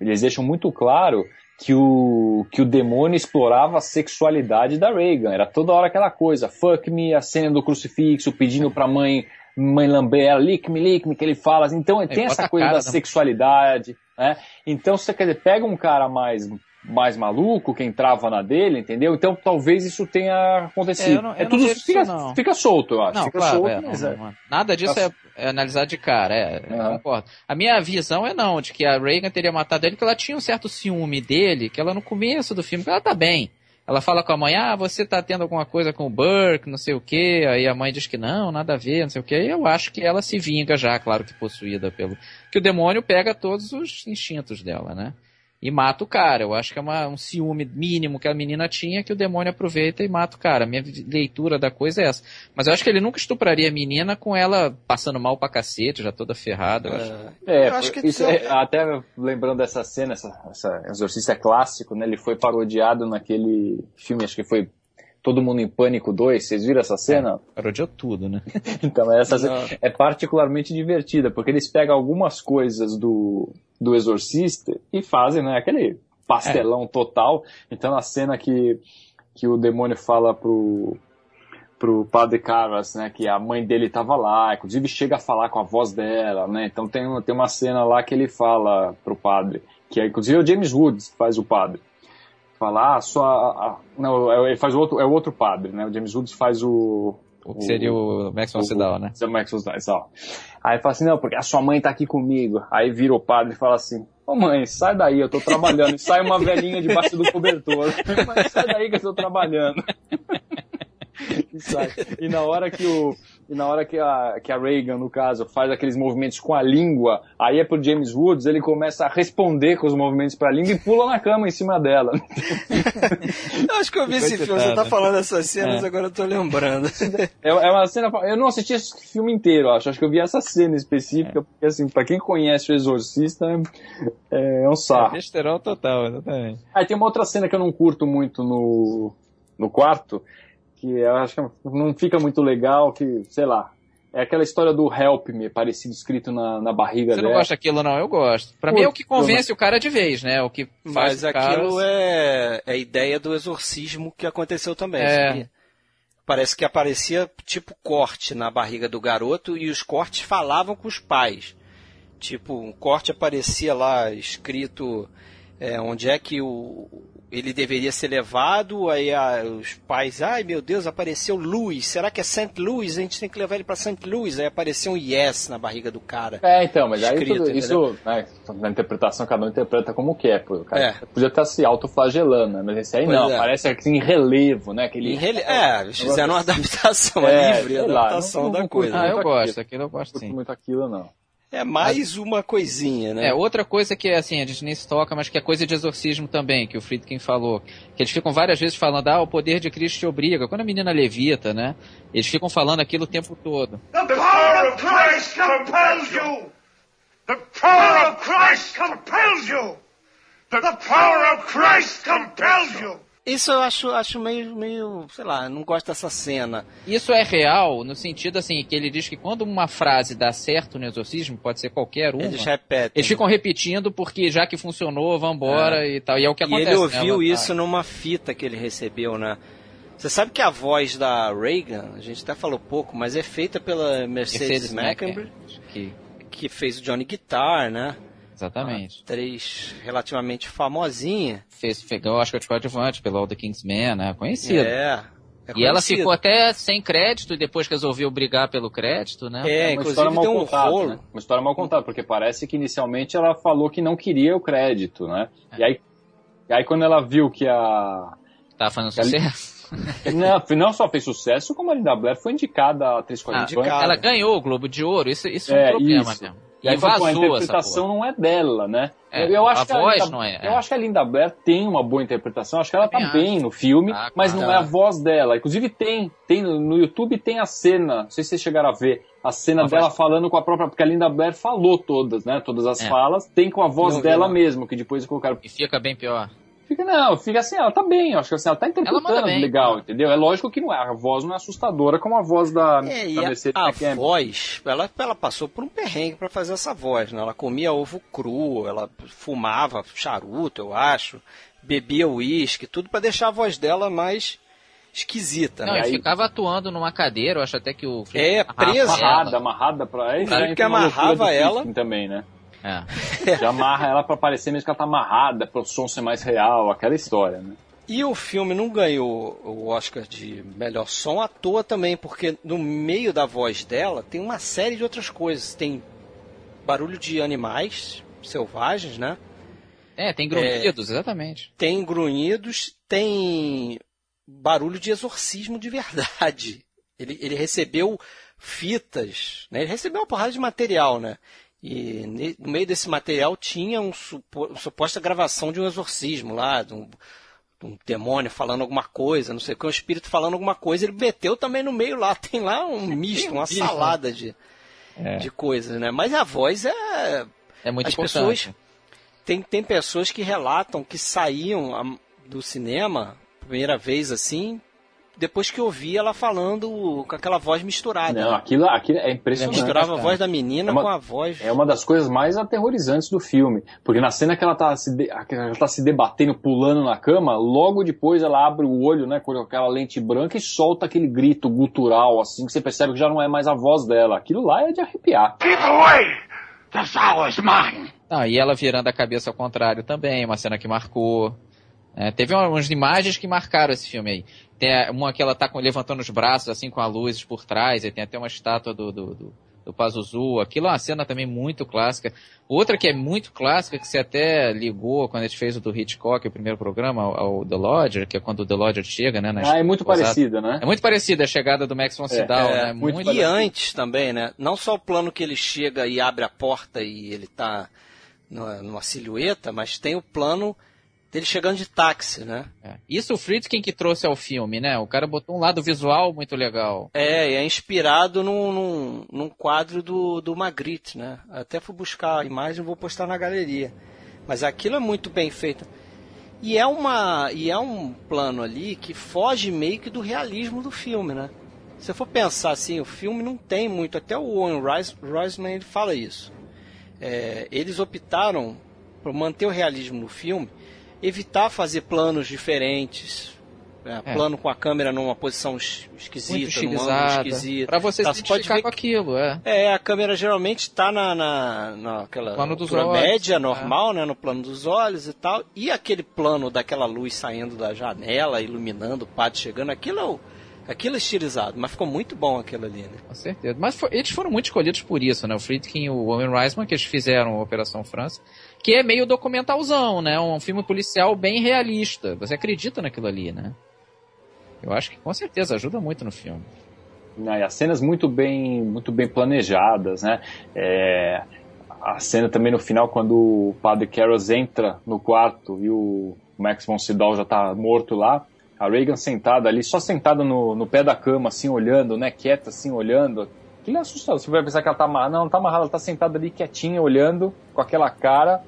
eles deixam muito claro que o, que o demônio explorava a sexualidade da Reagan. Era toda hora aquela coisa, fuck me, a cena do crucifixo, pedindo pra mãe, mãe lamber ela, lick me, lick me, que ele fala. Então tem bota essa coisa cara da da- sexualidade, né? Então você quer dizer, pega um cara mais mais maluco, que entrava na dele, entendeu? Então talvez isso tenha acontecido. É, eu não- eu não tudo vejo isso, fica, fica solto, eu acho. Não, fica claro, solto, é, não, é. não. nada disso é, é analisado de cara, é, eu Aham. concordo. A minha visão é não, de que a Reagan teria matado ele, porque ela tinha um certo ciúme dele, que ela no começo do filme, que ela tá bem. Ela fala com a mãe, ah, você tá tendo alguma coisa com o Burke, não sei o quê, aí a mãe diz que não, nada a ver, não sei o quê, e eu acho que ela se vinga já, claro que possuída pelo... que o demônio pega todos os instintos dela, né? E mata o cara. Eu acho que é uma- um ciúme mínimo que a menina tinha que o demônio aproveita e mata o cara. A minha leitura da coisa é essa. Mas eu acho que ele nunca estupraria a menina com ela passando mal pra cacete, já toda ferrada. eu acho. É, Eu acho que isso é- até lembrando dessa cena, essa, essa Exorcista é clássico, né? Ele foi parodiado naquele filme, acho que foi Todo Mundo em Pânico 2. Vocês viram essa cena? Parodiou tudo, né? Então, essa Não. cena é particularmente divertida, porque eles pegam algumas coisas do, do Exorcista e fazem, né, aquele pastelão total. Então, na cena que, que o demônio fala pro, pro padre Carras, né, que a mãe dele estava lá, inclusive chega a falar com a voz dela, né, então tem, uma- tem uma cena lá que ele fala pro padre, que é, inclusive é o James Woods que faz o padre, fala, ah, sua, a- não, é- ele faz o outro, é o outro padre, né, o James Woods faz o, O que seria o Max von Sydow, né? o Max von Sydow. Aí fala assim, não, porque a sua mãe tá aqui comigo. Aí vira o padre e fala assim, ô mãe, sai daí, eu tô trabalhando. E sai uma velhinha debaixo do cobertor. Mas sai daí que eu tô trabalhando. E, sai. E na hora que o, e na hora que a, que a Reagan, no caso, faz aqueles movimentos com a língua, aí é pro James Woods, ele começa a responder com os movimentos pra língua e pula na cama em cima dela. eu acho que eu vi esse filme, você tá falando essas cenas, é. agora eu tô lembrando. É, é, uma cena, eu não assisti esse filme inteiro, acho, acho que eu vi essa cena específica, é. porque assim, pra quem conhece o Exorcista, é, é um sarro. É total, exatamente. Aí tem uma outra cena que eu não curto muito no, no quarto, que eu acho que não fica muito legal, que, sei lá, é aquela história do help me, parecido escrito na, na barriga Você não gosta daquilo, não? Eu gosto. Pra Pô, mim é o que convence o cara de vez, né? O que faz Mas aquilo cara... é, é a ideia do exorcismo que aconteceu também. É. Parece que aparecia tipo corte na barriga do garoto e os cortes falavam com os pais. Tipo, um corte aparecia lá escrito é, onde é que o, ele deveria ser levado, aí a, os pais, ai meu Deus, apareceu Louis, será que é St. Louis? A gente tem que levar ele para St. Louis, aí apareceu um yes na barriga do cara. É, então, mas escrito, aí tudo, isso, né, na interpretação, cada um interpreta como quer, pô, o cara é. podia estar se autoflagelando, né, mas esse aí pois não, é. parece assim, em relevo, né, aquele... Em rele... É, eles fizeram uma adaptação é, livre, adaptação lá, não, não, da coisa. Ah, eu gosto, aquilo eu gosto sim. Não muito aquilo, não. É mais uma coisinha, né? É, outra coisa que, assim, a gente nem se toca, mas que é coisa de exorcismo também, que o Friedkin falou. Que eles ficam várias vezes falando, ah, o poder de Cristo te obriga. Quando a menina levita, né? Eles ficam falando aquilo o tempo todo. The power of Christ compels you! The power of Christ compels you! The power of Christ compels you! Isso eu acho, acho meio, meio, sei lá, não gosto dessa cena. Isso é real no sentido assim, que ele diz que quando uma frase dá certo no exorcismo, pode ser qualquer uma. Eles repetem. Eles ficam repetindo porque já que funcionou, vambora é. e tal. E é o que acontece. E ele ouviu né? isso numa fita que ele recebeu, né? Você sabe que a voz da Reagan, a gente até falou pouco, mas é feita pela Mercedes, Mercedes que... que fez o Johnny Guitar, né? Exatamente. atriz relativamente famosinha. Fez, pegou Oscar de coadjuvante pelo All the Man, né? Conhecida. É. É e ela ficou até sem crédito e depois resolveu brigar pelo crédito, né? É, é uma inclusive mal um contada, rolo. Né? Uma história mal contada, porque parece que inicialmente ela falou que não queria o crédito, né? É. E, aí, e aí quando ela viu que a... Tava fazendo sucesso? Não, não só fez sucesso, como a Linda Blair foi indicada a atriz coadjuvante. Ah, ela ganhou o Globo de Ouro, isso, isso é um problema isso. mesmo. E, aí, vazou a interpretação não é dela, né? É, eu acho a que voz Linda, não é. Eu acho que a Linda Blair tem uma boa interpretação, acho que ela tá bem no filme, ah, mas não é a voz dela. Inclusive tem, tem no YouTube tem a cena, não sei se vocês chegaram a ver, a cena a dela voz... falando com a própria, porque a Linda Blair falou todas, né? Todas as é. falas, tem com a voz não, dela mesmo, que depois colocaram. E fica bem pior. Fica, não, fica assim, ela tá bem, acho que assim, ela tá interpretando ela legal, entendeu? É lógico que não é, a voz não é assustadora como a voz da, é, da Mercedes a, a voz, ela, ela passou por um perrengue para fazer essa voz, né? Ela comia ovo cru, ela fumava charuto, eu acho, bebia uísque, tudo para deixar a voz dela mais esquisita, não, né? Aí... ficava atuando numa cadeira, eu acho até que o... É, presa. Amarrada, amarrada pra... Aí, que amarrava ela... Também, né? É. Já amarra ela para parecer mesmo que ela tá amarrada, para o som ser mais real, aquela história, né? E o filme não ganhou o Oscar de melhor som à toa também, porque no meio da voz dela tem uma série de outras coisas. Tem barulho de animais selvagens, né? É, tem grunhidos, é, exatamente. Tem grunhidos, tem barulho de exorcismo de verdade. Ele, ele recebeu fitas, né? Ele recebeu uma porrada de material, né? E no meio desse material tinha um supo, suposta gravação de um exorcismo lá, de um, de um, demônio falando alguma coisa, não sei o que, um espírito falando alguma coisa. Ele meteu também no meio lá, tem lá um misto, uma né? salada de, é. de coisas, né? Mas a voz é. É muito As importante. pessoas. Tem, tem pessoas que relatam que saíam do cinema, primeira vez assim, depois que eu vi ela falando com aquela voz misturada. Não, aquilo, aquilo é impressionante. Misturava cara. a voz da menina é uma, com a voz. É uma das coisas mais aterrorizantes do filme. Porque na cena que ela tá se, de, ela tá se debatendo, pulando na cama, logo depois ela abre o olho, né, com aquela lente branca e solta aquele grito gutural, assim, que você percebe que já não é mais a voz dela. Aquilo lá é de arrepiar. Keep away! The is mine! Ah, e ela virando a cabeça ao contrário também, uma cena que marcou. É, teve umas imagens que marcaram esse filme aí. Tem uma que ela tá com, levantando os braços, assim, com a luz por trás, e tem até uma estátua do, do, do, do Pazuzu. Aquilo é uma cena também muito clássica. Outra que é muito clássica, que você até ligou quando a gente fez o do Hitchcock, o primeiro programa, ao, ao The Lodger, que é quando o The Lodger chega, né? Ah, é muito parecida, né? É muito parecida a chegada do Max von Sydow, É, né? muito e antes também, né? Não só o plano que ele chega e abre a porta e ele tá numa, numa silhueta, mas tem o plano dele chegando de táxi, né? É. Isso o Friedkin que trouxe ao filme, né? O cara botou um lado visual muito legal. É, e é inspirado num, num, num quadro do, do Magritte, né? Até fui buscar a imagem e vou postar na galeria. Mas aquilo é muito bem feito. E é, uma, e é um plano ali que foge meio que do realismo do filme, né? Se for pensar assim, o filme não tem muito, até o Owen Reisman ele fala isso. É, eles optaram por manter o realismo no filme, evitar fazer planos diferentes, é, é. plano com a câmera numa posição esquisita, num ângulo esquisito. Pra você tá, se identificar com aquilo, é. É, a câmera geralmente está na, na, naquela plano dos olhos, média, normal, é. né, no plano dos olhos e tal. E aquele plano daquela luz saindo da janela, iluminando o padre chegando, aquilo é o, Aquilo é estilizado, mas ficou muito bom aquilo ali, né? Com certeza. Mas for, eles foram muito escolhidos por isso, né? O Friedkin e o Owen Reisman, que eles fizeram a Operação França, que é meio documentalzão, né? Um filme policial bem realista. Você acredita naquilo ali, né? Eu acho que com certeza ajuda muito no filme. E as cenas muito bem, muito bem planejadas, né? É, a cena também no final, quando o padre Carros entra no quarto e o Max von Sydow já está morto lá, a Reagan sentada ali, só sentada no, no pé da cama, assim, olhando, né? Quieta, assim, olhando. Aquilo é assustador. Você vai pensar que ela tá amarrada. Não, não tá amarrada, ela tá sentada ali quietinha, olhando, com aquela cara.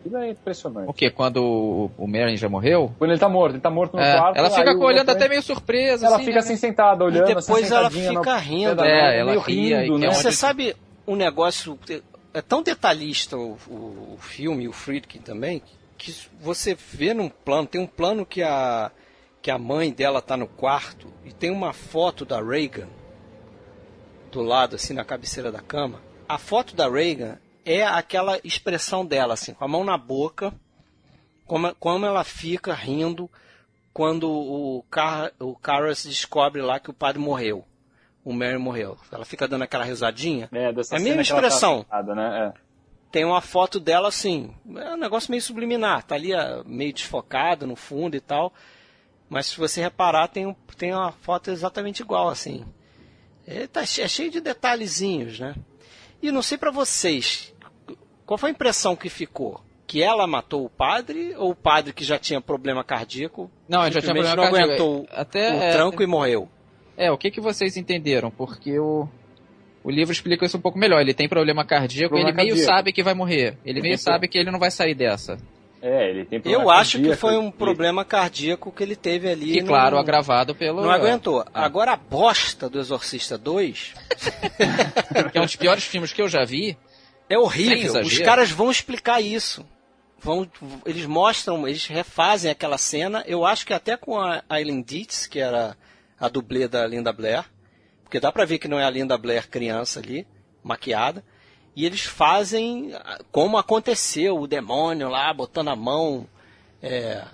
Aquilo é impressionante. O quê? Quando o, o Merlin já morreu? Quando ele tá morto, ele tá morto no é, quarto. Ela fica olhando até meio surpresa. Ela assim, fica né? assim sentada, olhando. E depois assim, ela fica rindo. É, ela meio ria, rindo, e né? é Você onde- sabe um negócio. É tão detalhista o, o, o filme, o Friedkin também, que você vê num plano, tem um plano que a, que a mãe dela tá no quarto e tem uma foto da Reagan do lado, assim, na cabeceira da cama. A foto da Reagan é aquela expressão dela, assim, com a mão na boca, como, como ela fica rindo quando o, Car, o Carras descobre lá que o padre morreu. O Mary morreu. Ela fica dando aquela risadinha. É, dessa É a mesma tá expressão. sentada, né? É. Tem uma foto dela assim, é um negócio meio subliminar, tá ali ah, meio desfocado no fundo e tal. Mas se você reparar, tem, tem uma foto exatamente igual, assim. É, tá, é cheio de detalhezinhos, né? E não sei pra vocês, qual foi a impressão que ficou? Que ela matou o padre ou o padre que já tinha problema cardíaco? Não, ele já tinha simplesmente problema não cardíaco. aguentou Até, o é, tranco e morreu. É, o que, que vocês entenderam? Porque o, o livro explica isso um pouco melhor. Ele tem problema cardíaco e ele Problema meio cardíaco. sabe que vai morrer. Ele meio sabe que ele não vai sair dessa. É, ele tem problema Eu acho que cardíaco, foi um ele- problema cardíaco que ele teve ali. E no- claro, agravado pelo. Não aguentou. Ah. Agora a bosta do Exorcista 2 Que é um dos piores filmes que eu já vi. É horrível. Os caras vão explicar isso. Vão, eles mostram, eles refazem aquela cena. Eu acho que até com a Eileen Dietz, que era a dublê da Linda Blair, porque dá pra ver que não é a Linda Blair criança ali, maquiada. E eles fazem ah, como aconteceu, o demônio lá botando a mão, é,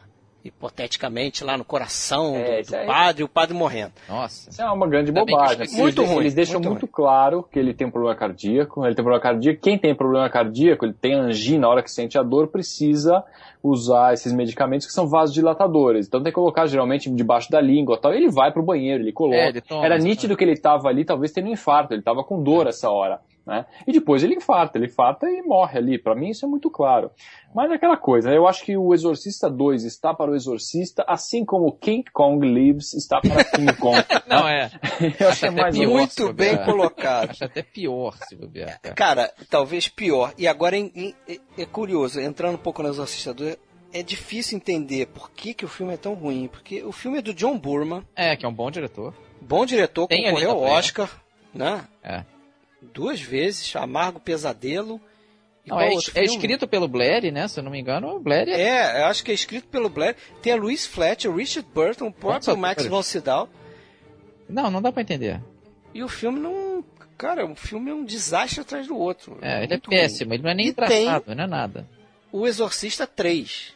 hipoteticamente, lá no coração É, do, do padre, e o padre morrendo. Nossa. Isso é uma grande Ainda bobagem. assim, Muito eles, ruim, Eles deixam muito muito, claro que ele tem um problema cardíaco. Ele tem problema cardíaco. Quem tem problema cardíaco, ele tem angina, na hora que sente a dor, precisa usar esses medicamentos que são vasodilatadores. Então tem que colocar geralmente debaixo da língua e tal. Ele vai pro banheiro, ele coloca. É, ele toma, Era nítido que ele estava ali, talvez tendo um infarto. Ele estava com dor essa hora. Né? E depois ele infarta, ele infarta e morre ali. Para mim isso é muito claro. Mas é aquela coisa, eu acho que o Exorcista 2 está para o Exorcista, assim como King Kong Lives está para King Kong. Não, é. Eu acho que é até mais pior, ou menos. se Muito bem colocado. Acho até pior se bobear. cara. Cara, talvez pior. E agora é, é- é curioso, entrando um pouco no Exorcista 2, é difícil entender por que, que o filme é tão ruim. Porque o filme é do John Burman, É, que é um bom diretor. bom diretor, Tem concorreu ao Blair. Oscar, né? É. Duas vezes, Amargo Pesadelo. E Não, qual é, outro é escrito pelo Blair, né? Se eu não me engano, o Blair é. É, eu acho que é escrito pelo Blair. Tem a Louise Fletcher, o Richard Burton, o próprio Quantos Max von Sydow. Não, não dá pra entender. E o filme não... Cara, o filme é um desastre atrás do outro. É, ele é muito ruim. péssimo, ele não é nem E engraçado, não é nada. O Exorcista 3.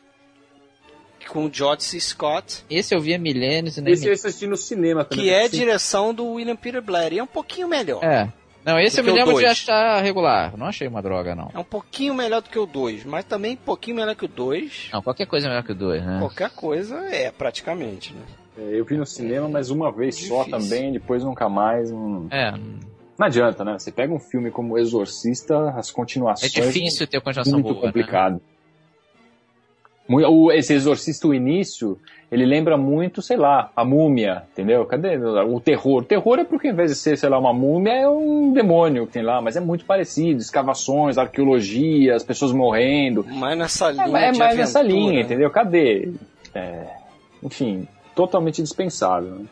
Com o George C. Scott. Esse eu vi há milênios e nem Esse eu assisti no cinema também. que é Sim. direção do William Peter Blair. E é um pouquinho melhor. É, Não, esse eu me lembro de achar regular. Não achei uma droga, não. É um pouquinho melhor do que o 2, mas também um pouquinho melhor que o 2. Não, qualquer coisa é melhor que o 2, né? Qualquer coisa é, praticamente, né? É, eu vi no cinema, mas uma vez só Difícil. também, depois nunca mais. Não, É, não adianta, né? Você pega um filme como Exorcista, as é continuações. difícil ter é continuação muito boa, né? complicado. O- Esse Exorcista, o início, ele lembra muito, sei lá, a múmia, entendeu? Cadê o terror? O terror é porque, ao invés de ser, sei lá, uma múmia, é um demônio que tem lá, mas é muito parecido. Escavações, arqueologia, as pessoas morrendo. Mas nessa É, linha é de mais nessa aventura, linha, né? entendeu? Cadê? É, enfim, totalmente dispensável. né?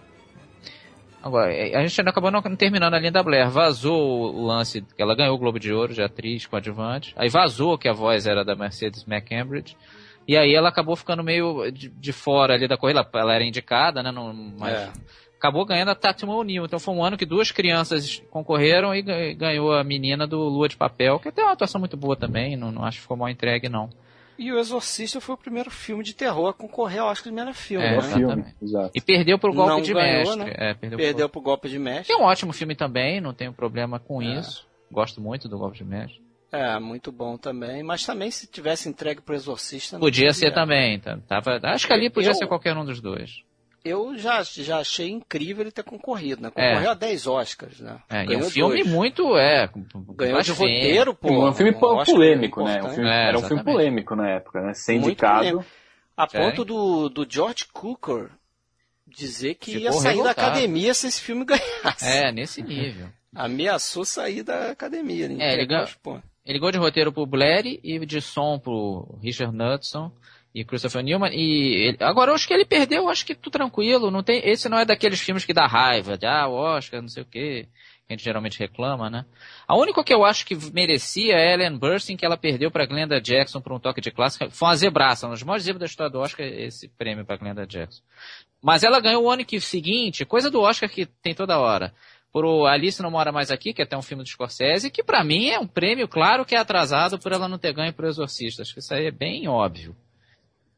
Agora, é, a gente ainda acabou não terminando a linha da Blair. Vazou o lance que ela ganhou o Globo de Ouro de atriz coadjuvante. Aí vazou que a voz era da Mercedes McCambridge. E aí ela acabou ficando meio de, de fora ali da corrida. Ela, era indicada, né? Não, mas É. acabou ganhando a Tatum O'Neill. Então foi um ano que duas crianças concorreram e ga- ganhou a menina do Lua de Papel, que tem uma atuação muito boa também. Não, não acho que ficou mal entregue, não. E o Exorcista foi o primeiro filme de terror a concorrer ao Oscar de melhor filme. É, né? Filme, exato. E perdeu pro golpe Não de ganhou, mestre. né? É, perdeu pro Perdeu pro golpe de mestre. Que é um ótimo filme também, não tenho problema com É. isso. Gosto muito do Golpe de Mestre. É, muito bom também. Mas também se tivesse entregue pro Exorcista. Podia ser também. tá- Tava, acho que ali podia Eu- ser qualquer um dos dois. Eu já, já achei incrível ele ter concorrido, né? É. Concorreu a 10 Oscars, né? É, e é Ganhou um filme dois. muito, é... Ganhou de roteiro, pô. um filme um polêmico, né? Um filme- É, era um filme polêmico na época, né? Ser Muito indicado. A ponto do, do George Cooker dizer que Ficou ia sair revoltado. da academia se esse filme ganhasse. É, nesse nível. Ameaçou sair da academia. É, ele ganhou-. Ele ligou de roteiro pro Blair e de som pro Richard Knudson e Christopher Newman. E ele- agora eu acho que ele perdeu, eu acho que tudo tranquilo. Não tem, esse não é daqueles filmes que dá raiva, de ah, Oscar, não sei o quê, que a gente geralmente reclama, né? A única que eu acho que merecia é Ellen Burstyn, que ela perdeu pra Glenda Jackson por um toque de clássica. Foi uma zebraça, uma das maiores zebras da história do Oscar, esse prêmio pra Glenda Jackson. Mas ela ganhou o ano que seguinte, coisa do Oscar que tem toda hora. Por o Alice Não Mora Mais Aqui, que é até um filme do Scorsese, que pra mim é um prêmio, claro que é atrasado por ela não ter ganho pro Exorcista. Acho que isso aí é bem óbvio.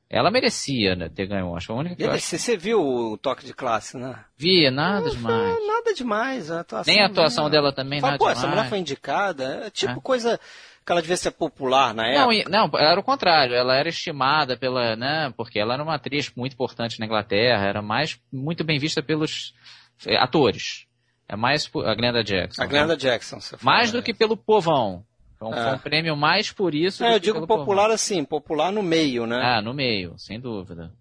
Ela merecia né, ter ganho o Oscar. A única que Ele- acho Você, viu o toque de classe, né? vi, nada demais. Ah, nada demais. A atuação Nem a atuação né? dela também, Fala, nada pô, demais. essa mulher foi indicada. É tipo É. coisa que ela devia ser popular na época. Não, e- não, era o contrário. Ela era estimada pela, né, porque ela era uma atriz muito importante na Inglaterra, era mais muito bem vista pelos eh, atores. É mais por- a Glenda Jackson. A Glenda Jackson. Você fala, mais do né? que pelo povão. Então, É. foi um prêmio mais por isso. É, do eu digo popular povão. assim, popular no meio, né? Ah, no meio, sem dúvida.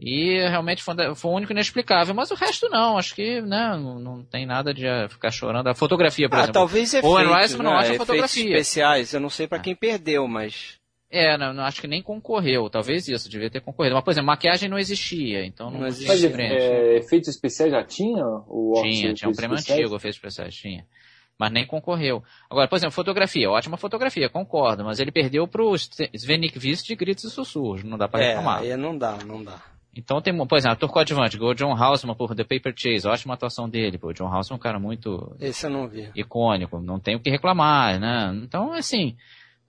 E realmente foi, foi o único inexplicável, mas o resto não, acho que né, não, não tem nada de ah, ficar chorando. A fotografia, por Ah, exemplo. talvez efeitos, Owen não né? acha efeitos fotografia. especiais. Eu não sei pra Ah. quem perdeu, mas É, não, não, acho que nem concorreu. Talvez isso, devia ter concorrido. Mas, por exemplo, maquiagem não existia, então não, Não existia Mas existia. prêmio. é, efeitos especiais já tinha? O Tinha, tinha um prêmio especiais? antigo, efeitos especiais, tinha. Mas nem concorreu. Agora, por exemplo, fotografia, ótima fotografia, concordo, mas ele perdeu pro Svenik Vist de gritos e sussurros, não dá pra é, reclamar. aí não dá, não dá. Então tem, por exemplo, ator coadjuvante, o John Houseman por The Paper Chase, ótima atuação dele, pô, o John Houseman é um cara muito Esse eu não vi. icônico, não tem o que reclamar, né? Então, assim,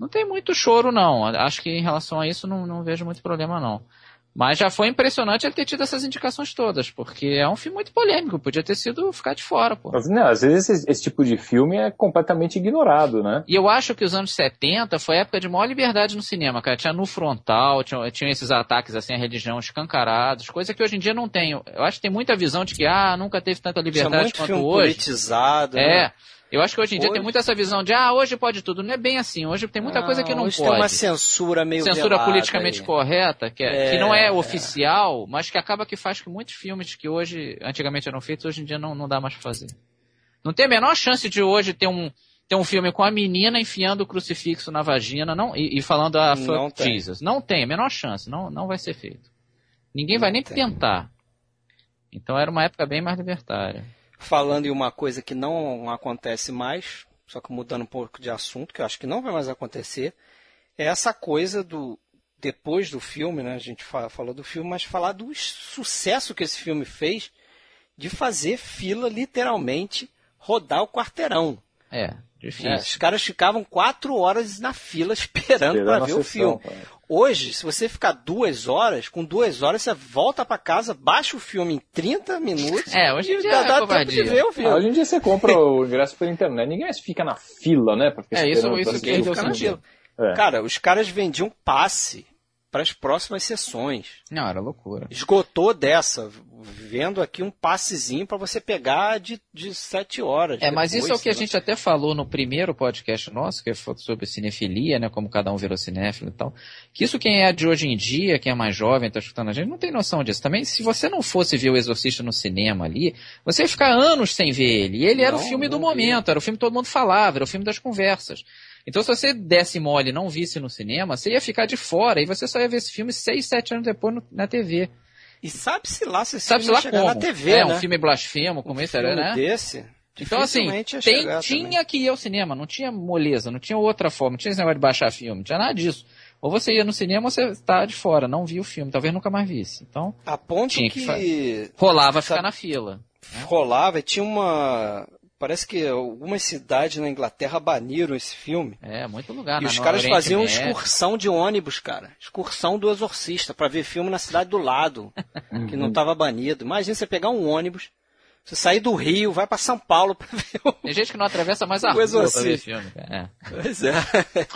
não tem muito choro, não. Acho que em relação a isso não, não vejo muito problema, não. Mas já foi impressionante ele ter tido essas indicações todas, porque é um filme muito polêmico, podia ter sido ficar de fora, pô. Não, às vezes esse, esse tipo de filme é completamente ignorado, né? E eu acho que os anos 70 foi a época de maior liberdade no cinema, cara. Tinha no frontal, tinha, tinha esses ataques assim à religião escancarados, coisa que hoje em dia não tem. Eu acho que tem muita visão de que, ah, nunca teve tanta Tinha liberdade muito quanto filme hoje. politizado. É. né? Eu acho que hoje em dia Hoje- tem muito essa visão de, ah, hoje pode tudo. Não é bem assim. Hoje tem muita coisa que não hoje pode. tem uma censura meio Censura politicamente aí. correta, que, é- É, que não é, é. oficial, mas que acaba que faz que muitos filmes que hoje, antigamente eram feitos, hoje em dia não, não dá mais pra fazer. Não tem a menor chance de hoje ter um, ter um filme com a menina enfiando o crucifixo na vagina não, e, e falando a Não fuck tem. Jesus. Não tem, a menor chance. Não, não vai ser feito. Ninguém vai Não nem tem. tentar. Então era uma época bem mais libertária. Falando em uma coisa que não acontece mais, só que mudando um pouco de assunto, que eu acho que não vai mais acontecer, é essa coisa do depois do filme, né? A gente fa- falou do filme, mas falar do sucesso que esse filme fez de fazer fila literalmente rodar o quarteirão. É, né? difícil. Os caras ficavam quatro horas na fila esperando para ver o sessão, filme. cara. Hoje, se você ficar duas horas, com duas horas você volta pra casa, baixa o filme em 30 minutos. É, hoje em e dia dá, é dá tempo de ver o Ah, filme. hoje em dia você compra o ingresso pela internet. Ninguém mais fica na fila, né? Pra ficar É, isso- isso o. É. Cara, os caras vendiam passe para as próximas sessões. Não, era loucura. Esgotou dessa, vendo aqui um passezinho para você pegar de, de sete horas. É, mas depois, isso é o que a gente até falou no primeiro podcast nosso, que foi sobre cinefilia, né? Como cada um virou cinéfilo e tal. Que isso quem é de hoje em dia, quem é mais jovem, tá escutando a gente, não tem noção disso. Também, se você não fosse ver o Exorcista no cinema ali, você ia ficar anos sem ver ele. E ele era o Não, filme do não vi. momento, era o filme que todo mundo falava, era o filme das conversas. Então, se você desse mole e não visse no cinema, você ia ficar de fora e você só ia ver esse filme seis, sete anos depois no- na TV. E sabe-se lá se esse Sabe-se filme lá chegar como? na TV, é, né? um filme blasfemo, como um esse era, né? desse. Então, assim, tem- tinha também. que ir ao cinema, não tinha moleza, não tinha outra forma, não tinha esse negócio de baixar filme, não tinha nada disso. Ou você ia no cinema ou você está de fora, não via o filme, talvez nunca mais visse. Então, A ponto Tinha que, que rolava ficar na fila. rolava e tinha uma. Parece que algumas cidades na Inglaterra baniram esse filme. É, muito lugar. e na- os caras Oriente faziam Médio. excursão de ônibus, cara. Excursão do Exorcista, pra ver filme na cidade do lado, que não tava banido. Imagina você pegar um ônibus, você sair do Rio, vai pra São Paulo pra ver o. Tem gente que não atravessa mais a O rua pra ver filme. É. Pois é.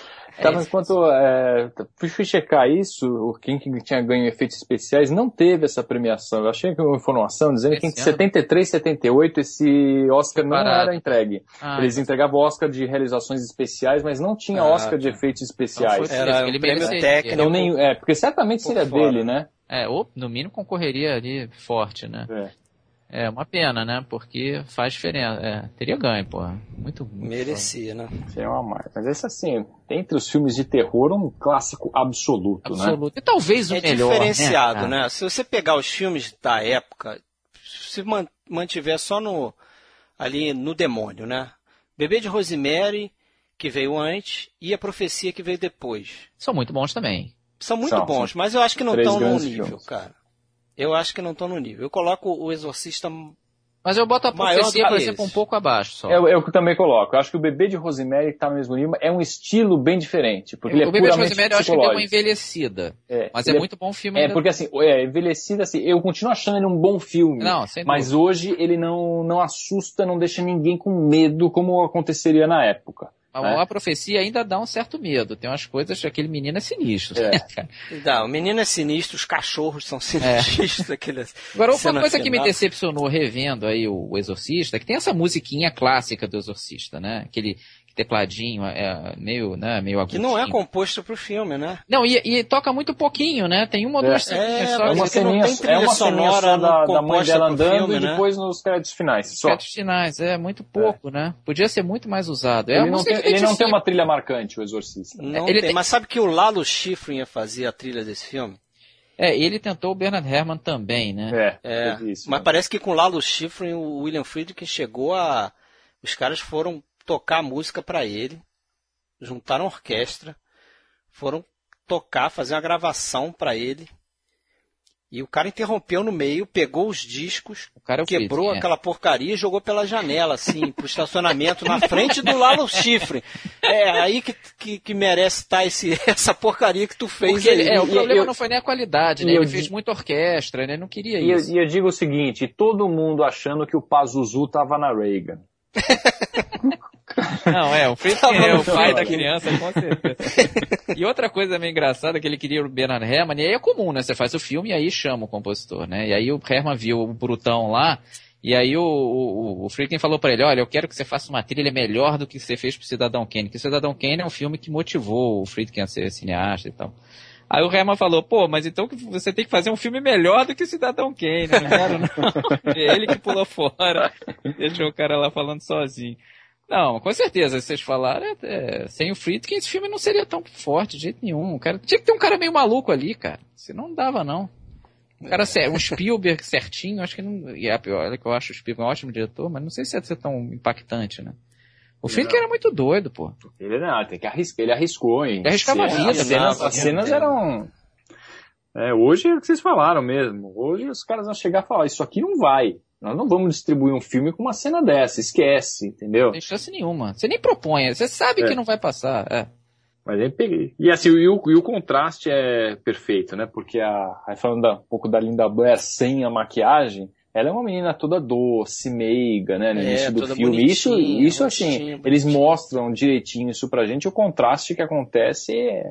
Tá, É enquanto é, fui, fui checar isso, o quem que tinha ganho efeitos especiais não teve essa premiação. Eu achei que uma informação dizendo que em Esse ano? 73, 78 esse Oscar não era entregue. Ah, Eles entregavam Oscar de realizações especiais, mas não tinha Ah, Oscar de tá. efeitos especiais. Não foi- Era Ele um prêmio técnico. Então, nem, é, porque certamente seria fora. dele, né? É, ou no mínimo concorreria ali forte, né? É. É uma pena, né? Porque faz diferença. É, teria ganho, porra. Muito, muito Merecia, né? Seria uma marca. Mas esse, assim, entre os filmes de terror, um clássico absoluto, né? Absoluto. E talvez o é melhor. diferenciado, cara? né? Se você pegar os filmes da época, se man- mantiver só no ali no demônio, né? Bebê de Rosemary, que veio antes, e a profecia que veio depois. São muito bons também. São muito São, bons, mas eu acho que não estão no grandes nível, filmes. cara. Eu acho que não estão no nível. Eu coloco o Exorcista Mas eu boto a profecia, por exemplo, um pouco abaixo só. É, é o que eu também coloco. Eu acho que o Bebê de Rosemary que tá no mesmo nível é um estilo bem diferente. Porque ele é o Bebê de Rosemary eu acho que deu uma envelhecida. É, Mas é ele muito bom filme É, ainda. porque assim, é, envelhecido assim, eu continuo achando ele um bom filme. Não, sem mas hoje ele não, não assusta, não deixa ninguém com medo como aconteceria na época. A, É. a profecia ainda dá um certo medo. Tem umas coisas que aquele menino é sinistro. É. Não, o menino é sinistro, os cachorros são sinistros. aquele- Agora, uma coisa que me final. decepcionou revendo aí o, o Exorcista, é que tem essa musiquinha clássica do Exorcista, né? Aquele tecladinho é, meio, né, meio Que agudinho. não é composto pro filme, né? Não, e, e toca muito pouquinho, né? Tem uma ou É. duas ceninhas É, só. É uma mas é que não ceninha, tem é uma ceninha sonora só da, da mãe dela andando filme, e né? depois nos créditos finais. Só. Créditos finais, é muito pouco, né? Podia ser muito mais usado. É Ele, uma não tem, que ele não tem uma trilha marcante, o Exorcista. Não Ele tem. tem- Mas sabe que o Lalo Schifrin ia fazer a trilha desse filme? É, ele tentou o Bernard Herrmann também, né? É, É. isso, mas né? parece que com o Lalo Schifrin, o William Friedkin chegou a. Os caras foram tocar música pra ele, juntaram orquestra, foram tocar, fazer uma gravação pra ele. E o cara interrompeu no meio, pegou os discos, O cara é quebrou é. aquela porcaria e jogou pela janela, assim, pro estacionamento na frente do Lalo Chifre. É aí que, que, que merece estar esse, essa porcaria que tu fez Porque ele- aí. é, o E- problema eu- não foi nem a qualidade, né? e eu Ele fez muita orquestra, né? Não queria E eu, isso. e eu digo o seguinte, todo mundo achando que o Pazuzu tava na Reagan. Não, é, o Tava é o pai da criança, com certeza. e outra coisa meio engraçada é que ele queria o Bernard Herrmann, e aí é comum, né? Você faz o filme e aí chama o compositor, né? E aí o Herrmann viu o Brutão lá, e aí o, o, o Friedkin falou pra ele, olha, eu quero que você faça uma trilha melhor do que você fez pro Cidadão Kane, que o Cidadão Kane é um filme que motivou o Friedkin a ser cineasta e tal. Aí o Herman falou, pô, mas então você tem que fazer um filme melhor do que o Cidadão Kane, não quero não. É ele que pulou fora, deixou o cara lá falando sozinho. Não, com certeza, vocês falaram, é, é, sem o Friedkin esse filme não seria tão forte de jeito nenhum. O cara, tinha que ter um cara meio maluco ali, cara. Senão não dava, não. Um cara, cer- um Spielberg certinho, acho que não. E é, olha que eu acho o Spielberg um ótimo diretor, mas não sei se ia ser tão impactante, né? O Friedkin era muito doido, pô. Ele não, tem que arriscar, ele arriscou, hein? Ele arriscava a vida, As cenas, né? as cenas eram. É, hoje é o que vocês falaram mesmo. Hoje os caras vão chegar e falar, isso aqui não vai. Nós não vamos distribuir um filme com uma cena dessa, esquece, entendeu? Não tem chance nenhuma. Você nem propõe, você sabe É. que não vai passar. É. Mas aí peguei. E assim, e o, e o contraste é perfeito, né? Porque a, aí falando da, um pouco da Linda Blair sem a maquiagem, ela é uma menina toda doce, meiga, né, no É, início do filme. Isso, isso assim, bonitinha, eles bonitinha. mostram direitinho isso pra gente, o contraste que acontece é,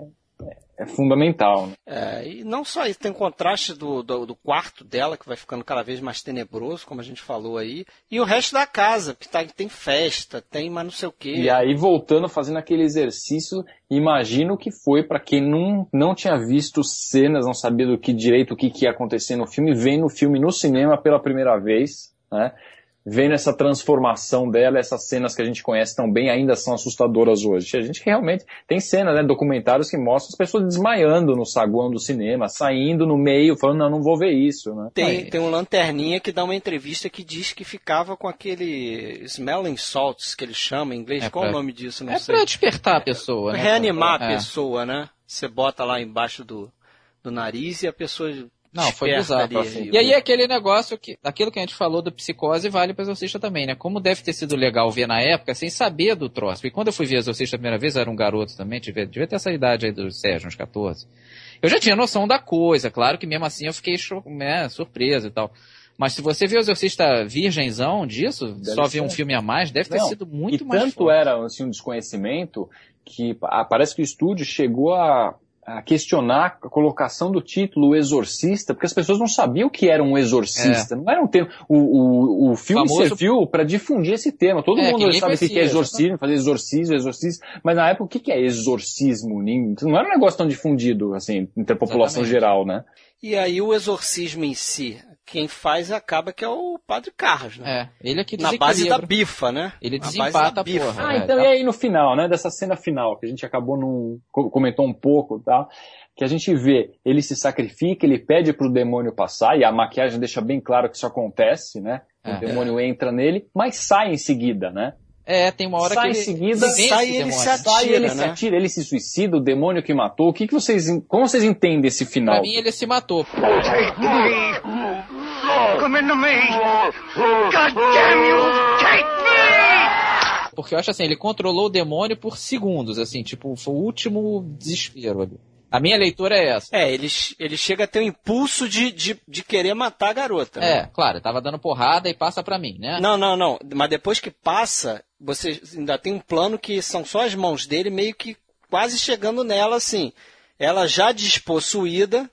é fundamental. Né? É, e não só isso, tem o contraste do, do, do quarto dela, que vai ficando cada vez mais tenebroso, como a gente falou aí, e o resto da casa, que tá, tem festa, tem mas não sei o quê. E aí, voltando, fazendo aquele exercício, imagino que foi pra quem não, não tinha visto cenas, não sabia do que direito, o que, que ia acontecer no filme, vendo o filme no cinema pela primeira vez, né? Vendo essa transformação dela, essas cenas que a gente conhece tão bem ainda são assustadoras hoje. A gente realmente tem cenas, né, documentários que mostram as pessoas desmaiando no saguão do cinema, saindo no meio, falando, não, não vou ver isso, né? Tem, Aí. tem um lanterninha que dá uma entrevista que diz que ficava com aquele smelling salts, que ele chama em inglês. É Qual pra- o nome disso? Não É sei. pra despertar a pessoa, né? Reanimar a É. pessoa, né? Você bota lá embaixo do, do nariz e a pessoa Não, foi bizarro. ali. E aí aquele negócio que, aquilo que a gente falou do psicose vale para exorcista também, né? Como deve ter sido legal ver na época sem saber do troço. Porque quando eu fui ver exorcista a primeira vez, eu era um garoto também, devia, devia ter essa idade aí do Sérgio, uns 14. Eu já tinha noção da coisa, claro que mesmo assim eu fiquei né, surpreso e tal. Mas se você viu o exorcista virgenzão disso, Deve só ver um filme a mais, deve ter Não, sido muito e mais tanto forte. era assim, um desconhecimento que pa- parece que o estúdio chegou a, a questionar a colocação do título O Exorcista, porque as pessoas não sabiam o que era um exorcista. Não era um termo. O, o, o filme Famoso- serviu para difundir esse termo. Todo É, mundo sabe o que é exorcismo, fazer exorcismo, exorcismo. Mas na época, o que é exorcismo? Nem- Não era um negócio tão difundido, assim, entre a população Exatamente. geral, né? E aí o exorcismo em si, quem faz acaba que é o Padre Carlos, né? É, ele é que Na base da bifa, né? Ele Na base desempata da a bifa. porra. Ah, É, então tá. e aí no final, né, dessa cena final, que a gente acabou num, co- comentou um pouco, tá? Que a gente vê, ele se sacrifica, ele pede pro demônio passar, e a maquiagem deixa bem claro que isso acontece, né? O É. demônio entra nele, mas sai em seguida, né? É, tem uma hora sai que em ele seguida, vence sai e ele se atira. sai, ele se né? atira, ele se suicida, o demônio que matou. O que, que vocês, como vocês entendem esse final? Pra mim ele se matou. Come into me! God damn you! Take me! Porque eu acho assim, ele controlou o demônio por segundos, assim, tipo, foi o último desespero ali. A minha leitura é essa. É, ele, ele chega a ter o impulso de, de, de querer matar a garota. né? É, claro, tava dando porrada e passa pra mim, né? Não, não, não. Mas depois que passa, você ainda tem um plano que são só as mãos dele meio que quase chegando nela, assim. Ela já despossuída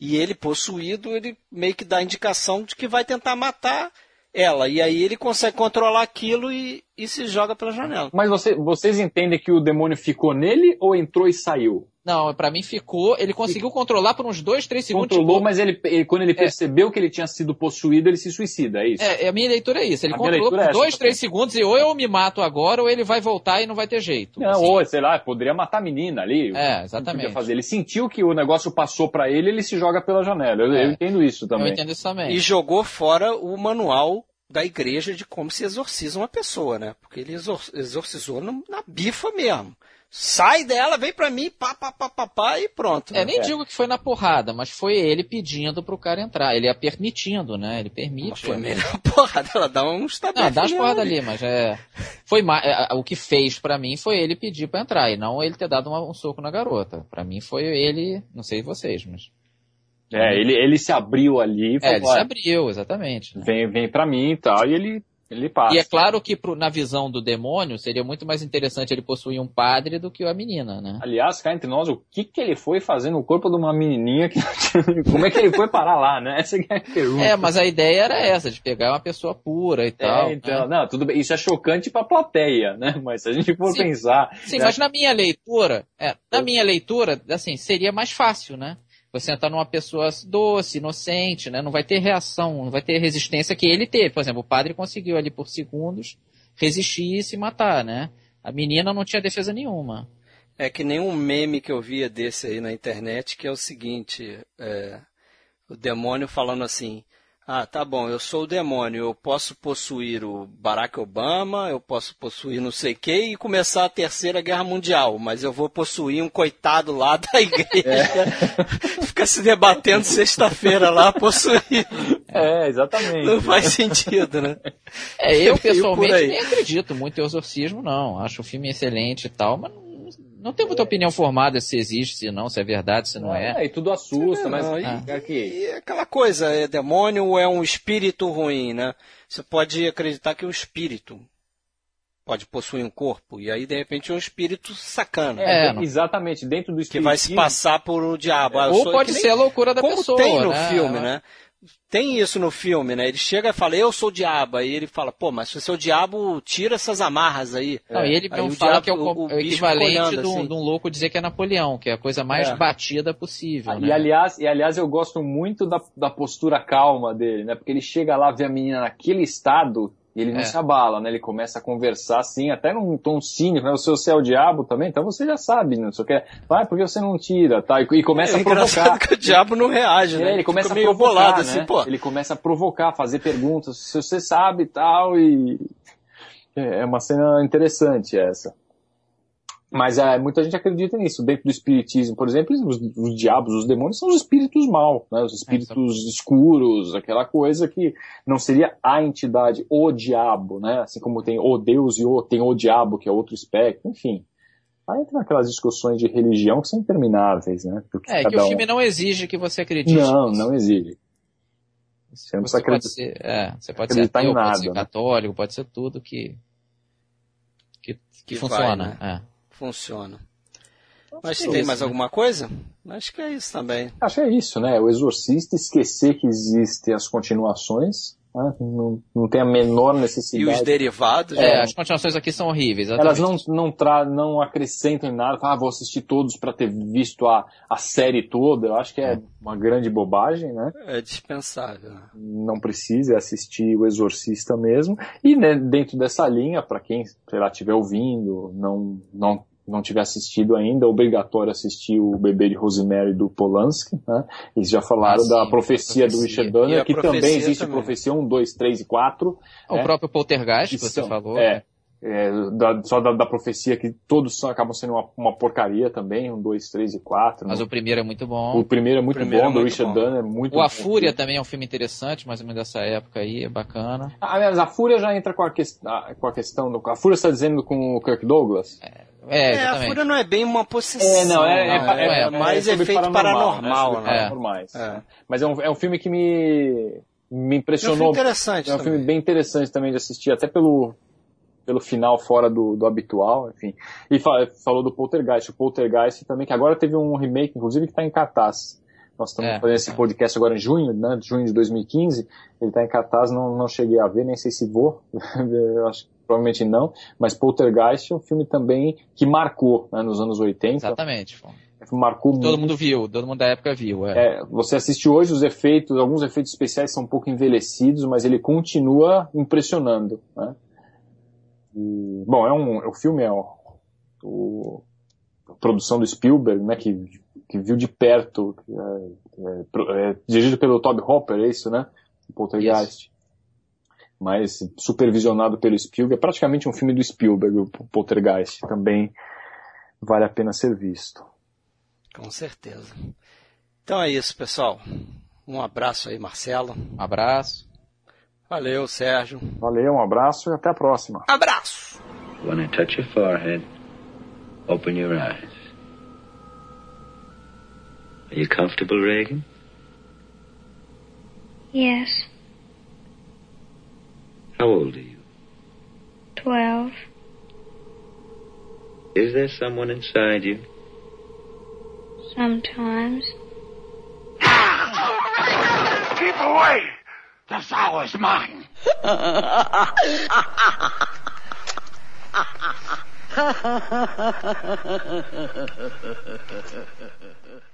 e ele possuído, ele meio que dá a indicação de que vai tentar matar ela. E aí ele consegue controlar aquilo e, e se joga pela janela. Mas você- vocês entendem que o demônio ficou nele ou entrou e saiu? Não, pra mim ficou, ele conseguiu controlar por uns dois, três segundos. Controlou, tipo, mas ele, ele- quando ele percebeu que ele tinha sido possuído, ele se suicida, é isso? É, a minha leitura é isso. Ele A controlou por é essa dois, também. três segundos e ou eu me mato agora ou ele vai voltar e não vai ter jeito. Não, Assim, ou, sei lá, poderia matar a menina ali. É, exatamente. podia fazer. Ele sentiu que o negócio passou pra ele, ele se joga pela janela. Eu, É. eu entendo isso Eu também. entendo isso também. E jogou fora o manual da igreja de como se exorciza uma pessoa, né? Porque ele exor- exorcizou no- na bifa mesmo. Sai dela, vem pra mim, pá, pá, pá, pá, pá e pronto. É, nem É. digo que foi na porrada, mas foi ele pedindo pro cara entrar. Ele ia permitindo, né? Ele Mas permite. foi melhor porrada, ela dá uns Não, tabefes dá umas nela porradas ali, mas é. Foi ma- é, O que fez pra mim foi ele pedir pra entrar e não ele ter dado uma- um soco na garota. Pra mim foi ele, não sei vocês, mas. É, ele, ele se abriu ali e É, ele se "Olha, abriu, exatamente. né? vem, vem pra mim e tal, e ele, ele passa. E é claro que pro- na visão do demônio seria muito mais interessante ele possuir um padre do que a menina, né? Aliás, cá entre nós, o que que ele foi fazer no corpo de uma menininha que... Como é que ele foi parar lá, né? Essa é a pergunta. É, mas a ideia era essa, de pegar uma pessoa pura e tal. É, então, né? não, tudo bem. Isso é chocante pra plateia, né? Mas se a gente for Sim. pensar... Sim, né? mas na minha leitura, é, na minha leitura, assim, seria mais fácil, né? Você entrar numa pessoa doce, inocente, né? Não vai ter reação, não vai ter resistência que ele teve. Por exemplo, o padre conseguiu ali por segundos resistir e se matar, né? A menina não tinha defesa nenhuma. É que nem um meme que eu via desse aí na internet, que é o seguinte, é, o demônio falando assim, ah, tá bom, eu sou o demônio, eu posso possuir o Barack Obama, eu posso possuir não sei quem e começar a terceira guerra mundial, mas eu vou possuir um coitado lá da igreja, fica se debatendo sexta-feira lá, possuir. É, exatamente. Não faz sentido, né? É, eu pessoalmente nem acredito muito em exorcismo, não. Acho o filme excelente e tal, mas não, não tem muita opinião formada se existe, se não, se é verdade, se não é. É, e tudo assusta, mas Não, e- é que- E é aquela coisa, é demônio ou é um espírito ruim, né? Você pode acreditar que o espírito pode possuir um corpo, e aí de repente é um espírito sacana, É, É, não- exatamente, dentro do que vai se passar por o diabo. Ah, eu Ou pode que nem- ser a loucura da como pessoa. tem no né? filme, né? Tem isso no filme, né? Ele chega e fala, eu sou o diabo. Aí ele fala, pô, mas se você é o diabo, tira essas amarras aí. Não, e ele Aí mesmo fala diabo- que é o, o- o é equivalente olhando, de um, assim. de um louco dizer que é Napoleão, que é a coisa mais É. batida possível. E né? aliás, e aliás, eu gosto muito da, da postura calma dele, né? Porque ele chega lá, vê a menina naquele estado e ele não É. se abala, né? Ele começa a conversar assim, até num tom cínico, né? O seu você é o diabo também, então você já sabe, não sei o que. Vai, porque você não tira, tá? E, e começa é a provocar. que o diabo não reage, né? É, ele começa fica a provocar, bolado, né? assim, pô. Ele começa a provocar, fazer perguntas, se você sabe e tal, e é é uma cena interessante essa. Mas é, muita gente acredita nisso. Dentro do espiritismo, por exemplo, os, os diabos, os demônios são os espíritos mal, né? os espíritos escuros, aquela coisa que não seria a entidade, o diabo, né? Assim como tem o Deus e o, tem o diabo, que é outro espectro, enfim. Aí entra naquelas discussões de religião que são intermináveis, né? Porque É, que cada o um- filme não exige que você acredite. Não, nisso. não exige. Você não precisa acreditar. ser, é, você pode ser acreditar em ateu, nada, pode ser né? católico, pode ser tudo que que, que, Que funciona. vai, é. Funciona. Mas que é tem isso, mais né? alguma coisa? Acho que é isso também. Acho que é isso, né? O Exorcista esquecer que existem as continuações, né? não, não tem a menor E os necessidade. derivados, É, né? as continuações aqui são horríveis. Elas exatamente. não, não, tra não acrescentam em nada. Ah, vou assistir todos para ter visto a, a série toda. Eu acho que é uma grande bobagem, né? É dispensável. Não precisa assistir o Exorcista mesmo. E né, dentro dessa linha, para quem, sei lá, estiver ouvindo, não, não, não tiver assistido ainda, é obrigatório assistir o Bebê de Rosemary do Polanski. Né? Eles já falaram Ah, da sim, profecia, do profecia. Richard E Donner, que também profecia existe também. profecia 1, 2, 3 e 4. O é. próprio Poltergeist, que que você são- falou. É, é, da- só da, da profecia que todos são, acabam sendo uma, uma porcaria também, um, dois, três e quatro. Mas né? o primeiro é muito bom. O primeiro é muito primeiro bom, é do muito Richard bom. Donner, muito O A bom. Fúria também é um filme interessante, mais ou menos dessa época aí, é bacana. Ah, Aliás, a Fúria já entra com a, ques- ah, com a questão do. A Fúria está dizendo com o Kirk Douglas? É, É, a exatamente. fúria não é bem uma possessão. não, é- é mais sobre efeito paranormal, sobre né? É. Mas é um, é um filme que me, me É um filme impressionou. interessante É um filme também. bem interessante também de assistir, até pelo, pelo final fora do, do habitual, enfim. E fa- falou do Poltergeist. O Poltergeist também, que agora teve um remake, inclusive, que está em cartaz. Nós estamos É, fazendo esse podcast agora em junho, né? Junho de 2015. Ele está em cartaz, não, não cheguei a ver, nem sei se vou. Eu acho que provavelmente não. Mas Poltergeist é um filme também que marcou né, nos anos 80. Exatamente. Marcou Todo muito. mundo viu, todo mundo da época viu. É. É, você assiste hoje os efeitos, alguns efeitos especiais são um pouco envelhecidos, mas ele continua impressionando. Né? E, bom, é um, o filme é o, o- a produção do Spielberg, né, que, que viu de perto, é, é, é dirigido pelo Toby Hopper, é isso, né? O Poltergeist. Mas supervisionado pelo Spielberg, é praticamente um filme do Spielberg, o Poltergeist. Também vale a pena ser visto. Com certeza. Então é isso, pessoal. Um abraço aí, Marcelo. Um abraço. Valeu, Sérgio. Valeu, um abraço e até a próxima. Abraço! When I touch your forehead, open your eyes. Are you comfortable, Reagan? Yes, How old are you? twelve. Is there someone inside you? Sometimes. Keep away! The sow is mine.